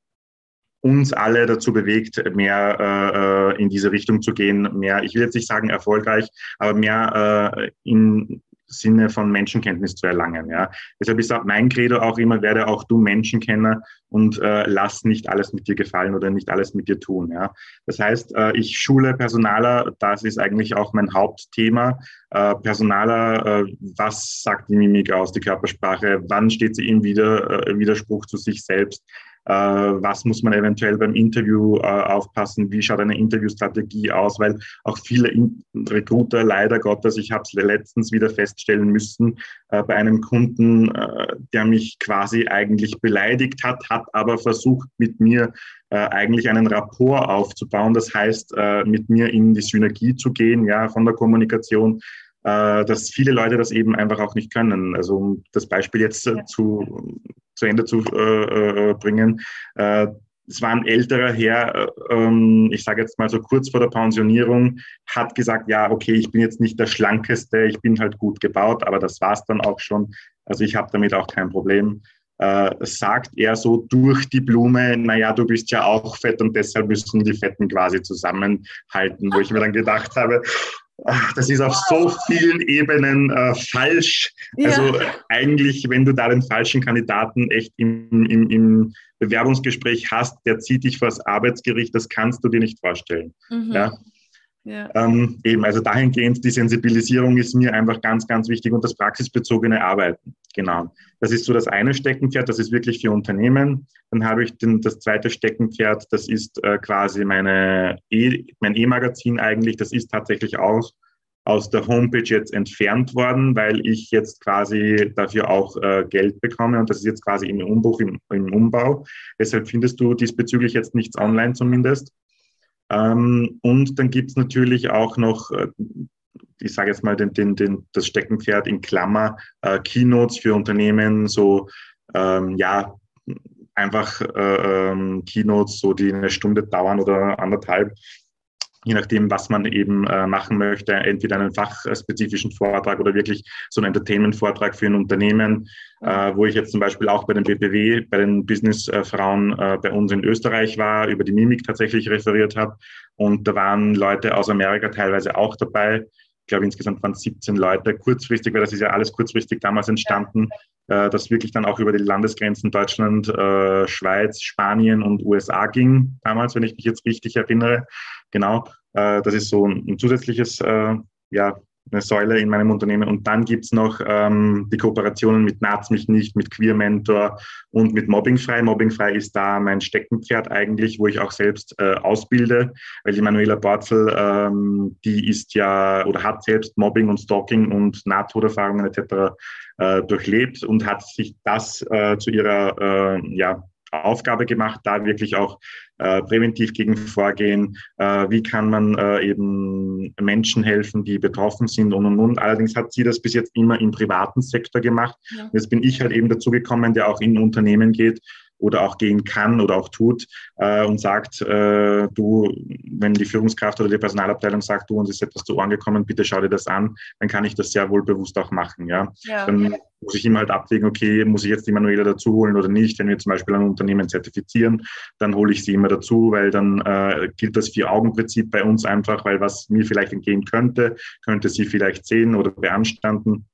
uns alle dazu bewegt, mehr äh, äh in diese Richtung zu gehen, mehr, ich will jetzt nicht sagen erfolgreich, aber mehr äh, in Sinne von Menschenkenntnis zu erlangen. Ja. Deshalb ist auch mein Credo auch immer, werde auch du Menschenkenner und äh, lass nicht alles mit dir gefallen oder nicht alles mit dir tun. Ja. Das heißt, äh, ich schule Personaler, das ist eigentlich auch mein Hauptthema. Äh, Personaler, äh, was sagt die Mimik aus, die Körpersprache, wann steht sie im Wider, äh, Widerspruch zu sich selbst, was muss man eventuell beim Interview äh, aufpassen, wie schaut eine Interviewstrategie aus, weil auch viele Recruiter leider Gottes, ich habe es letztens wieder feststellen müssen, äh, bei einem Kunden, der mich quasi eigentlich beleidigt hat, hat aber versucht mit mir eigentlich einen Rapport aufzubauen, das heißt mit mir in die Synergie zu gehen, ja, von der Kommunikation, dass viele Leute das eben einfach auch nicht können. Also um das Beispiel jetzt ja. zu zu Ende zu äh, äh, bringen. Äh, es war ein älterer Herr, ähm, ich sage jetzt mal so kurz vor der Pensionierung, hat gesagt, ja, okay, ich bin jetzt nicht der Schlankeste, ich bin halt gut gebaut, aber das war's dann auch schon. Also ich habe damit auch kein Problem. Äh, sagt er so durch die Blume, naja, du bist ja auch fett und deshalb müssen die Fetten quasi zusammenhalten, wo ich mir dann gedacht habe, das ist auf so vielen Ebenen äh, falsch. Ja. Also eigentlich, wenn du da den falschen Kandidaten echt im, im, im, Bewerbungsgespräch hast, der zieht dich vors Arbeitsgericht, das kannst du dir nicht vorstellen. Mhm. Ja? Ja. Ähm, eben, also dahingehend, die Sensibilisierung ist mir einfach ganz, ganz wichtig und das praxisbezogene Arbeiten. Genau. Das ist so das eine Steckenpferd, das ist wirklich für Unternehmen. Dann habe ich den, das zweite Steckenpferd, das ist äh, quasi meine e, mein E-Magazin eigentlich. Das ist tatsächlich auch aus der Homepage jetzt entfernt worden, weil ich jetzt quasi dafür auch äh, Geld bekomme und das ist jetzt quasi im Umbruch, im, im Umbau. Deshalb findest du diesbezüglich jetzt nichts online zumindest. Ähm, und dann gibt es natürlich auch noch, äh, ich sage jetzt mal, den, den, den, das Steckenpferd in Klammer, äh, Keynotes für Unternehmen, so ähm, ja, einfach äh, ähm, Keynotes, so die eine Stunde dauern oder anderthalb, je nachdem, was man eben äh, machen möchte, entweder einen fachspezifischen Vortrag oder wirklich so einen Entertainment-Vortrag für ein Unternehmen, äh, wo ich jetzt zum Beispiel auch bei den BPW, bei den Businessfrauen äh, bei uns in Österreich war, über die Mimik tatsächlich referiert habe. Und da waren Leute aus Amerika teilweise auch dabei. Ich glaube, insgesamt waren es 17 Leute kurzfristig, weil das ist ja alles kurzfristig damals entstanden, äh, das wirklich dann auch über die Landesgrenzen Deutschland, äh, Schweiz, Spanien und USA ging damals, wenn ich mich jetzt richtig erinnere. Genau, äh, das ist so ein, ein zusätzliches äh, ja, eine Säule in meinem Unternehmen. Und dann gibt's noch ähm, die Kooperationen mit Naz mich nicht, mit Queer Mentor und mit Mobbingfrei. Mobbingfrei ist da mein Steckenpferd eigentlich, wo ich auch selbst äh, ausbilde, weil die Manuela Borzel, ähm, die ist ja oder hat selbst Mobbing und Stalking und Nahtoderfahrungen etc. Äh, durchlebt und hat sich das äh, zu ihrer äh, ja, Aufgabe gemacht, da wirklich auch äh, präventiv gegen vorgehen, äh, wie kann man äh, eben Menschen helfen, die betroffen sind und und und. Allerdings hat sie das bis jetzt immer im privaten Sektor gemacht. Ja. Jetzt bin ich halt eben dazu gekommen, der auch in Unternehmen geht oder auch gehen kann oder auch tut äh, und sagt, äh, du, wenn die Führungskraft oder die Personalabteilung sagt, du, uns ist etwas zu Ohren gekommen, bitte schau dir das an, dann kann ich das sehr wohl bewusst auch machen. Ja? ja. Dann muss ich immer halt abwägen, okay, muss ich jetzt die Manuela dazu holen oder nicht. Wenn wir zum Beispiel ein Unternehmen zertifizieren, dann hole ich sie immer dazu, weil dann äh, gilt das Vier-Augen-Prinzip bei uns einfach, weil was mir vielleicht entgehen könnte, könnte sie vielleicht sehen oder beanstanden.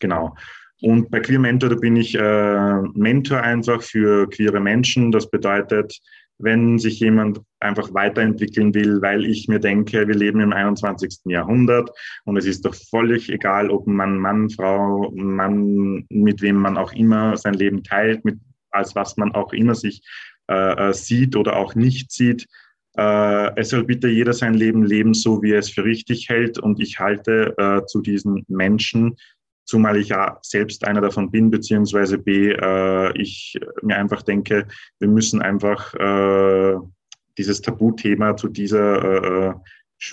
Genau. Und bei Queer Mentor, da bin ich äh, Mentor einfach für queere Menschen. Das bedeutet, wenn sich jemand einfach weiterentwickeln will, weil ich mir denke, wir leben im 21. Jahrhundert und es ist doch völlig egal, ob man Mann, Frau, Mann, mit wem man auch immer sein Leben teilt, mit, als was man auch immer sich äh, äh sieht oder auch nicht sieht. Äh, es soll bitte jeder sein Leben leben, so wie er es für richtig hält. Und ich halte äh, zu diesen Menschen zumal ich ja selbst einer davon bin, beziehungsweise B, äh, ich mir einfach denke, wir müssen einfach äh, dieses Tabuthema zu dieser äh,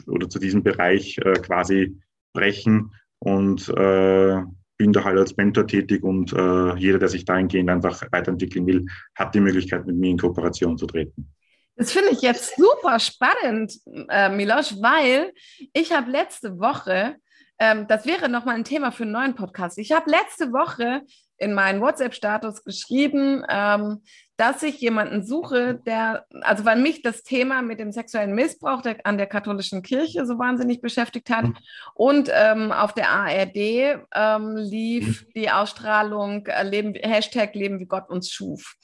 oder zu diesem Bereich äh, quasi brechen und äh, bin da halt als Mentor tätig und äh, jeder, der sich dahingehend einfach weiterentwickeln will, hat die Möglichkeit, mit mir in Kooperation zu treten. Das finde ich jetzt super spannend, äh, Milos, weil ich habe letzte Woche ähm, das wäre nochmal ein Thema für einen neuen Podcast. Ich habe letzte Woche in meinen WhatsApp-Status geschrieben, ähm, dass ich jemanden suche, der, also weil mich das Thema mit dem sexuellen Missbrauch der, an der katholischen Kirche so wahnsinnig beschäftigt hat. Mhm. Und ähm, auf der ARD ähm, lief mhm. die Ausstrahlung äh, Leben, Hashtag Leben wie Gott uns schuf.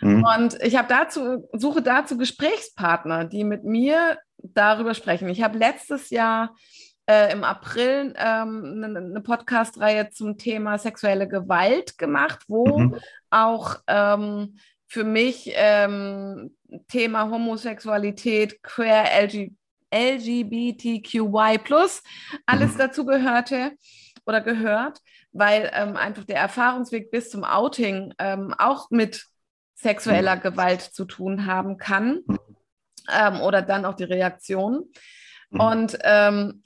Mhm. Und ich habe dazu, suche dazu Gesprächspartner, die mit mir darüber sprechen. Ich habe letztes Jahr äh, im April ähm, eine, eine Podcast-Reihe zum Thema sexuelle Gewalt gemacht, wo mhm. auch ähm, für mich ähm, Thema Homosexualität, Queer, LG, LGBTQY alles mhm. dazu gehörte oder gehört, weil ähm, einfach der Erfahrungsweg bis zum Outing ähm, auch mit sexueller mhm. Gewalt zu tun haben kann mhm. ähm, oder dann auch die Reaktion. Mhm. Und ähm,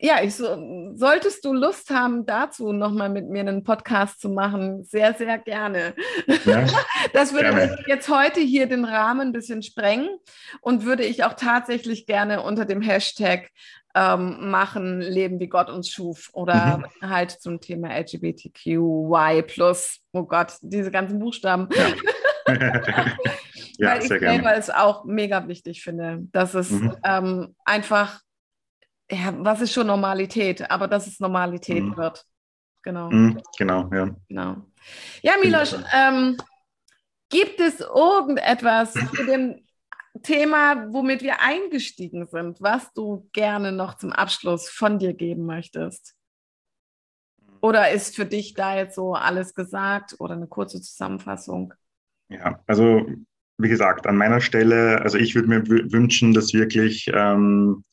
ja, ich so, solltest du Lust haben, dazu nochmal mit mir einen Podcast zu machen, sehr, sehr gerne. Ja, das würde gerne. jetzt heute hier den Rahmen ein bisschen sprengen und würde ich auch tatsächlich gerne unter dem Hashtag ähm, machen, Leben wie Gott uns schuf oder mhm. halt zum Thema LGBTQY+. Oh Gott, diese ganzen Buchstaben. Ja. ja, Weil ich selber es auch mega wichtig finde, dass es mhm. ähm, einfach ja, was ist schon Normalität, aber dass es Normalität mhm. wird. Genau. Mhm, genau, ja. Genau. Ja, Milos, ähm, gibt es irgendetwas zu dem Thema, womit wir eingestiegen sind, was du gerne noch zum Abschluss von dir geben möchtest? Oder ist für dich da jetzt so alles gesagt oder eine kurze Zusammenfassung? Ja, also wie gesagt, an meiner Stelle, also ich würde mir wünschen, dass wirklich ähm,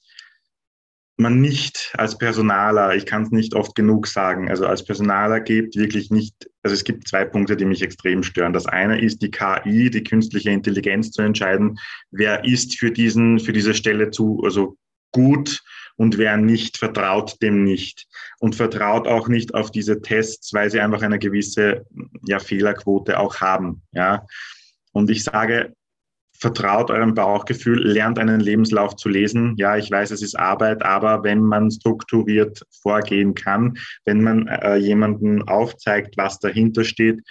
man nicht als Personaler, ich kann es nicht oft genug sagen, also als Personaler gibt wirklich nicht, also es gibt zwei Punkte, die mich extrem stören. Das eine ist die KI, die künstliche Intelligenz zu entscheiden, wer ist für diesen, für diese Stelle zu, also gut und wer nicht, vertraut dem nicht und vertraut auch nicht auf diese Tests, weil sie einfach eine gewisse ja, Fehlerquote auch haben. Ja. Und ich sage, vertraut eurem Bauchgefühl, lernt einen Lebenslauf zu lesen. Ja, ich weiß, es ist Arbeit, aber wenn man strukturiert vorgehen kann, wenn man äh, jemanden aufzeigt, was dahinter steht,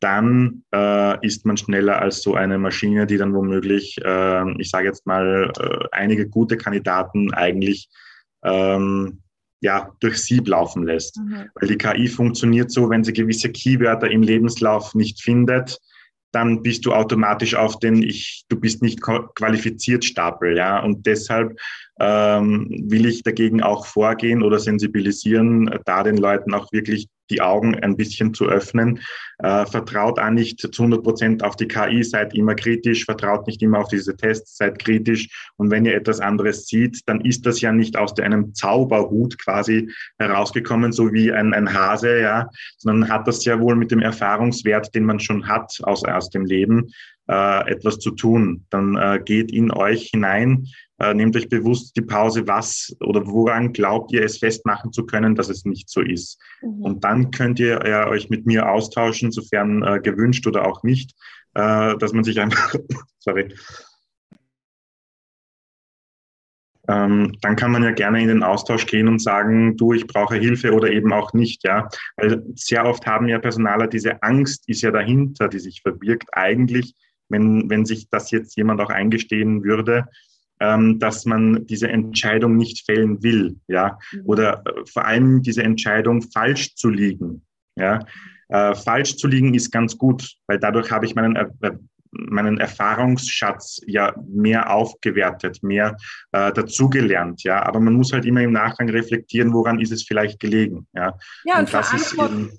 dann äh, ist man schneller als so eine Maschine, die dann womöglich, äh, ich sage jetzt mal, äh, einige gute Kandidaten eigentlich ähm, ja, durch Sieb laufen lässt. Mhm. Weil die KI funktioniert so, wenn sie gewisse Keywörter im Lebenslauf nicht findet, dann bist du automatisch auf den ich, du bist nicht qualifiziert Stapel, ja. Und deshalb ähm, will ich dagegen auch vorgehen oder sensibilisieren, da den Leuten auch wirklich die Augen ein bisschen zu öffnen. Äh, vertraut auch nicht zu 100 Prozent auf die KI, seid immer kritisch, vertraut nicht immer auf diese Tests, seid kritisch. Und wenn ihr etwas anderes sieht, dann ist das ja nicht aus einem Zauberhut quasi herausgekommen, so wie ein, ein Hase, ja, sondern hat das ja wohl mit dem Erfahrungswert, den man schon hat aus, aus dem Leben, äh, etwas zu tun. Dann äh, geht in euch hinein, äh, nehmt euch bewusst die Pause, was oder woran glaubt ihr es festmachen zu können, dass es nicht so ist. Mhm. Und dann könnt ihr äh, euch mit mir austauschen, sofern äh, gewünscht oder auch nicht, äh, dass man sich einfach, sorry, ähm, dann kann man ja gerne in den Austausch gehen und sagen, du, ich brauche Hilfe oder eben auch nicht, ja. Weil sehr oft haben ja Personaler diese Angst, ist ja dahinter, die sich verbirgt, eigentlich, wenn, wenn sich das jetzt jemand auch eingestehen würde, ähm, dass man diese Entscheidung nicht fällen will, ja, mhm. oder äh, vor allem diese Entscheidung falsch zu liegen, ja. Äh, falsch zu liegen ist ganz gut, weil dadurch habe ich meinen, äh, meinen Erfahrungsschatz ja mehr aufgewertet, mehr äh, dazugelernt, ja. Aber man muss halt immer im Nachgang reflektieren, woran ist es vielleicht gelegen, ja. Ja, und, und das ist eben,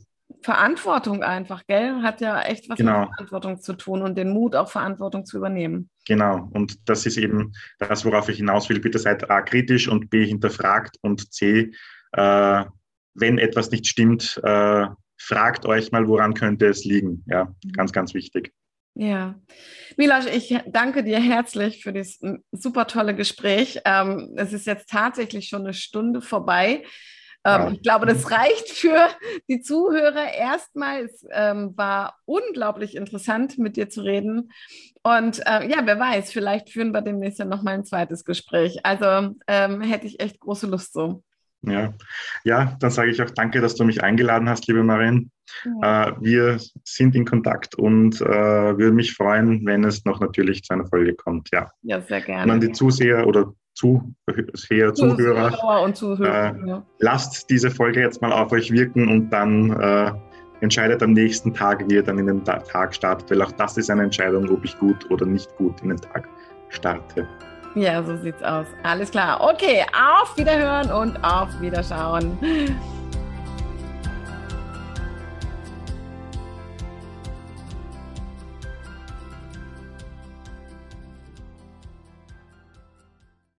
Verantwortung einfach, gell? Hat ja echt was genau. mit Verantwortung zu tun und den Mut, auch Verantwortung zu übernehmen. Genau, und das ist eben das, worauf ich hinaus will. Bitte seid A kritisch und B hinterfragt und C, äh, wenn etwas nicht stimmt, äh, fragt euch mal, woran könnte es liegen. Ja, mhm. ganz, ganz wichtig. Ja, Miloš, ich danke dir herzlich für das super tolle Gespräch. Ähm, es ist jetzt tatsächlich schon eine Stunde vorbei. Ähm. Ich glaube, das mhm. reicht für die Zuhörer erstmal. Es ähm, war unglaublich interessant, mit dir zu reden. Und äh, ja, wer weiß, vielleicht führen wir demnächst ja nochmal ein zweites Gespräch. Also ähm, hätte ich echt große Lust so. Ja, ja dann sage ich auch danke, dass du mich eingeladen hast, liebe Marin. Ja. Äh, wir sind in Kontakt und äh, würde mich freuen, wenn es noch natürlich zu einer Folge kommt. Ja, ja sehr gerne. Und an die Zuseher oder Zuseher, Zuhörer, und Zuhörer äh, ja. lasst diese Folge jetzt mal auf euch wirken und dann äh, entscheidet am nächsten Tag, wie ihr dann in den Tag startet, weil auch das ist eine Entscheidung, ob ich gut oder nicht gut in den Tag starte. Ja, so sieht's aus. Alles klar. Okay, auf Wiederhören und auf Wiederschauen.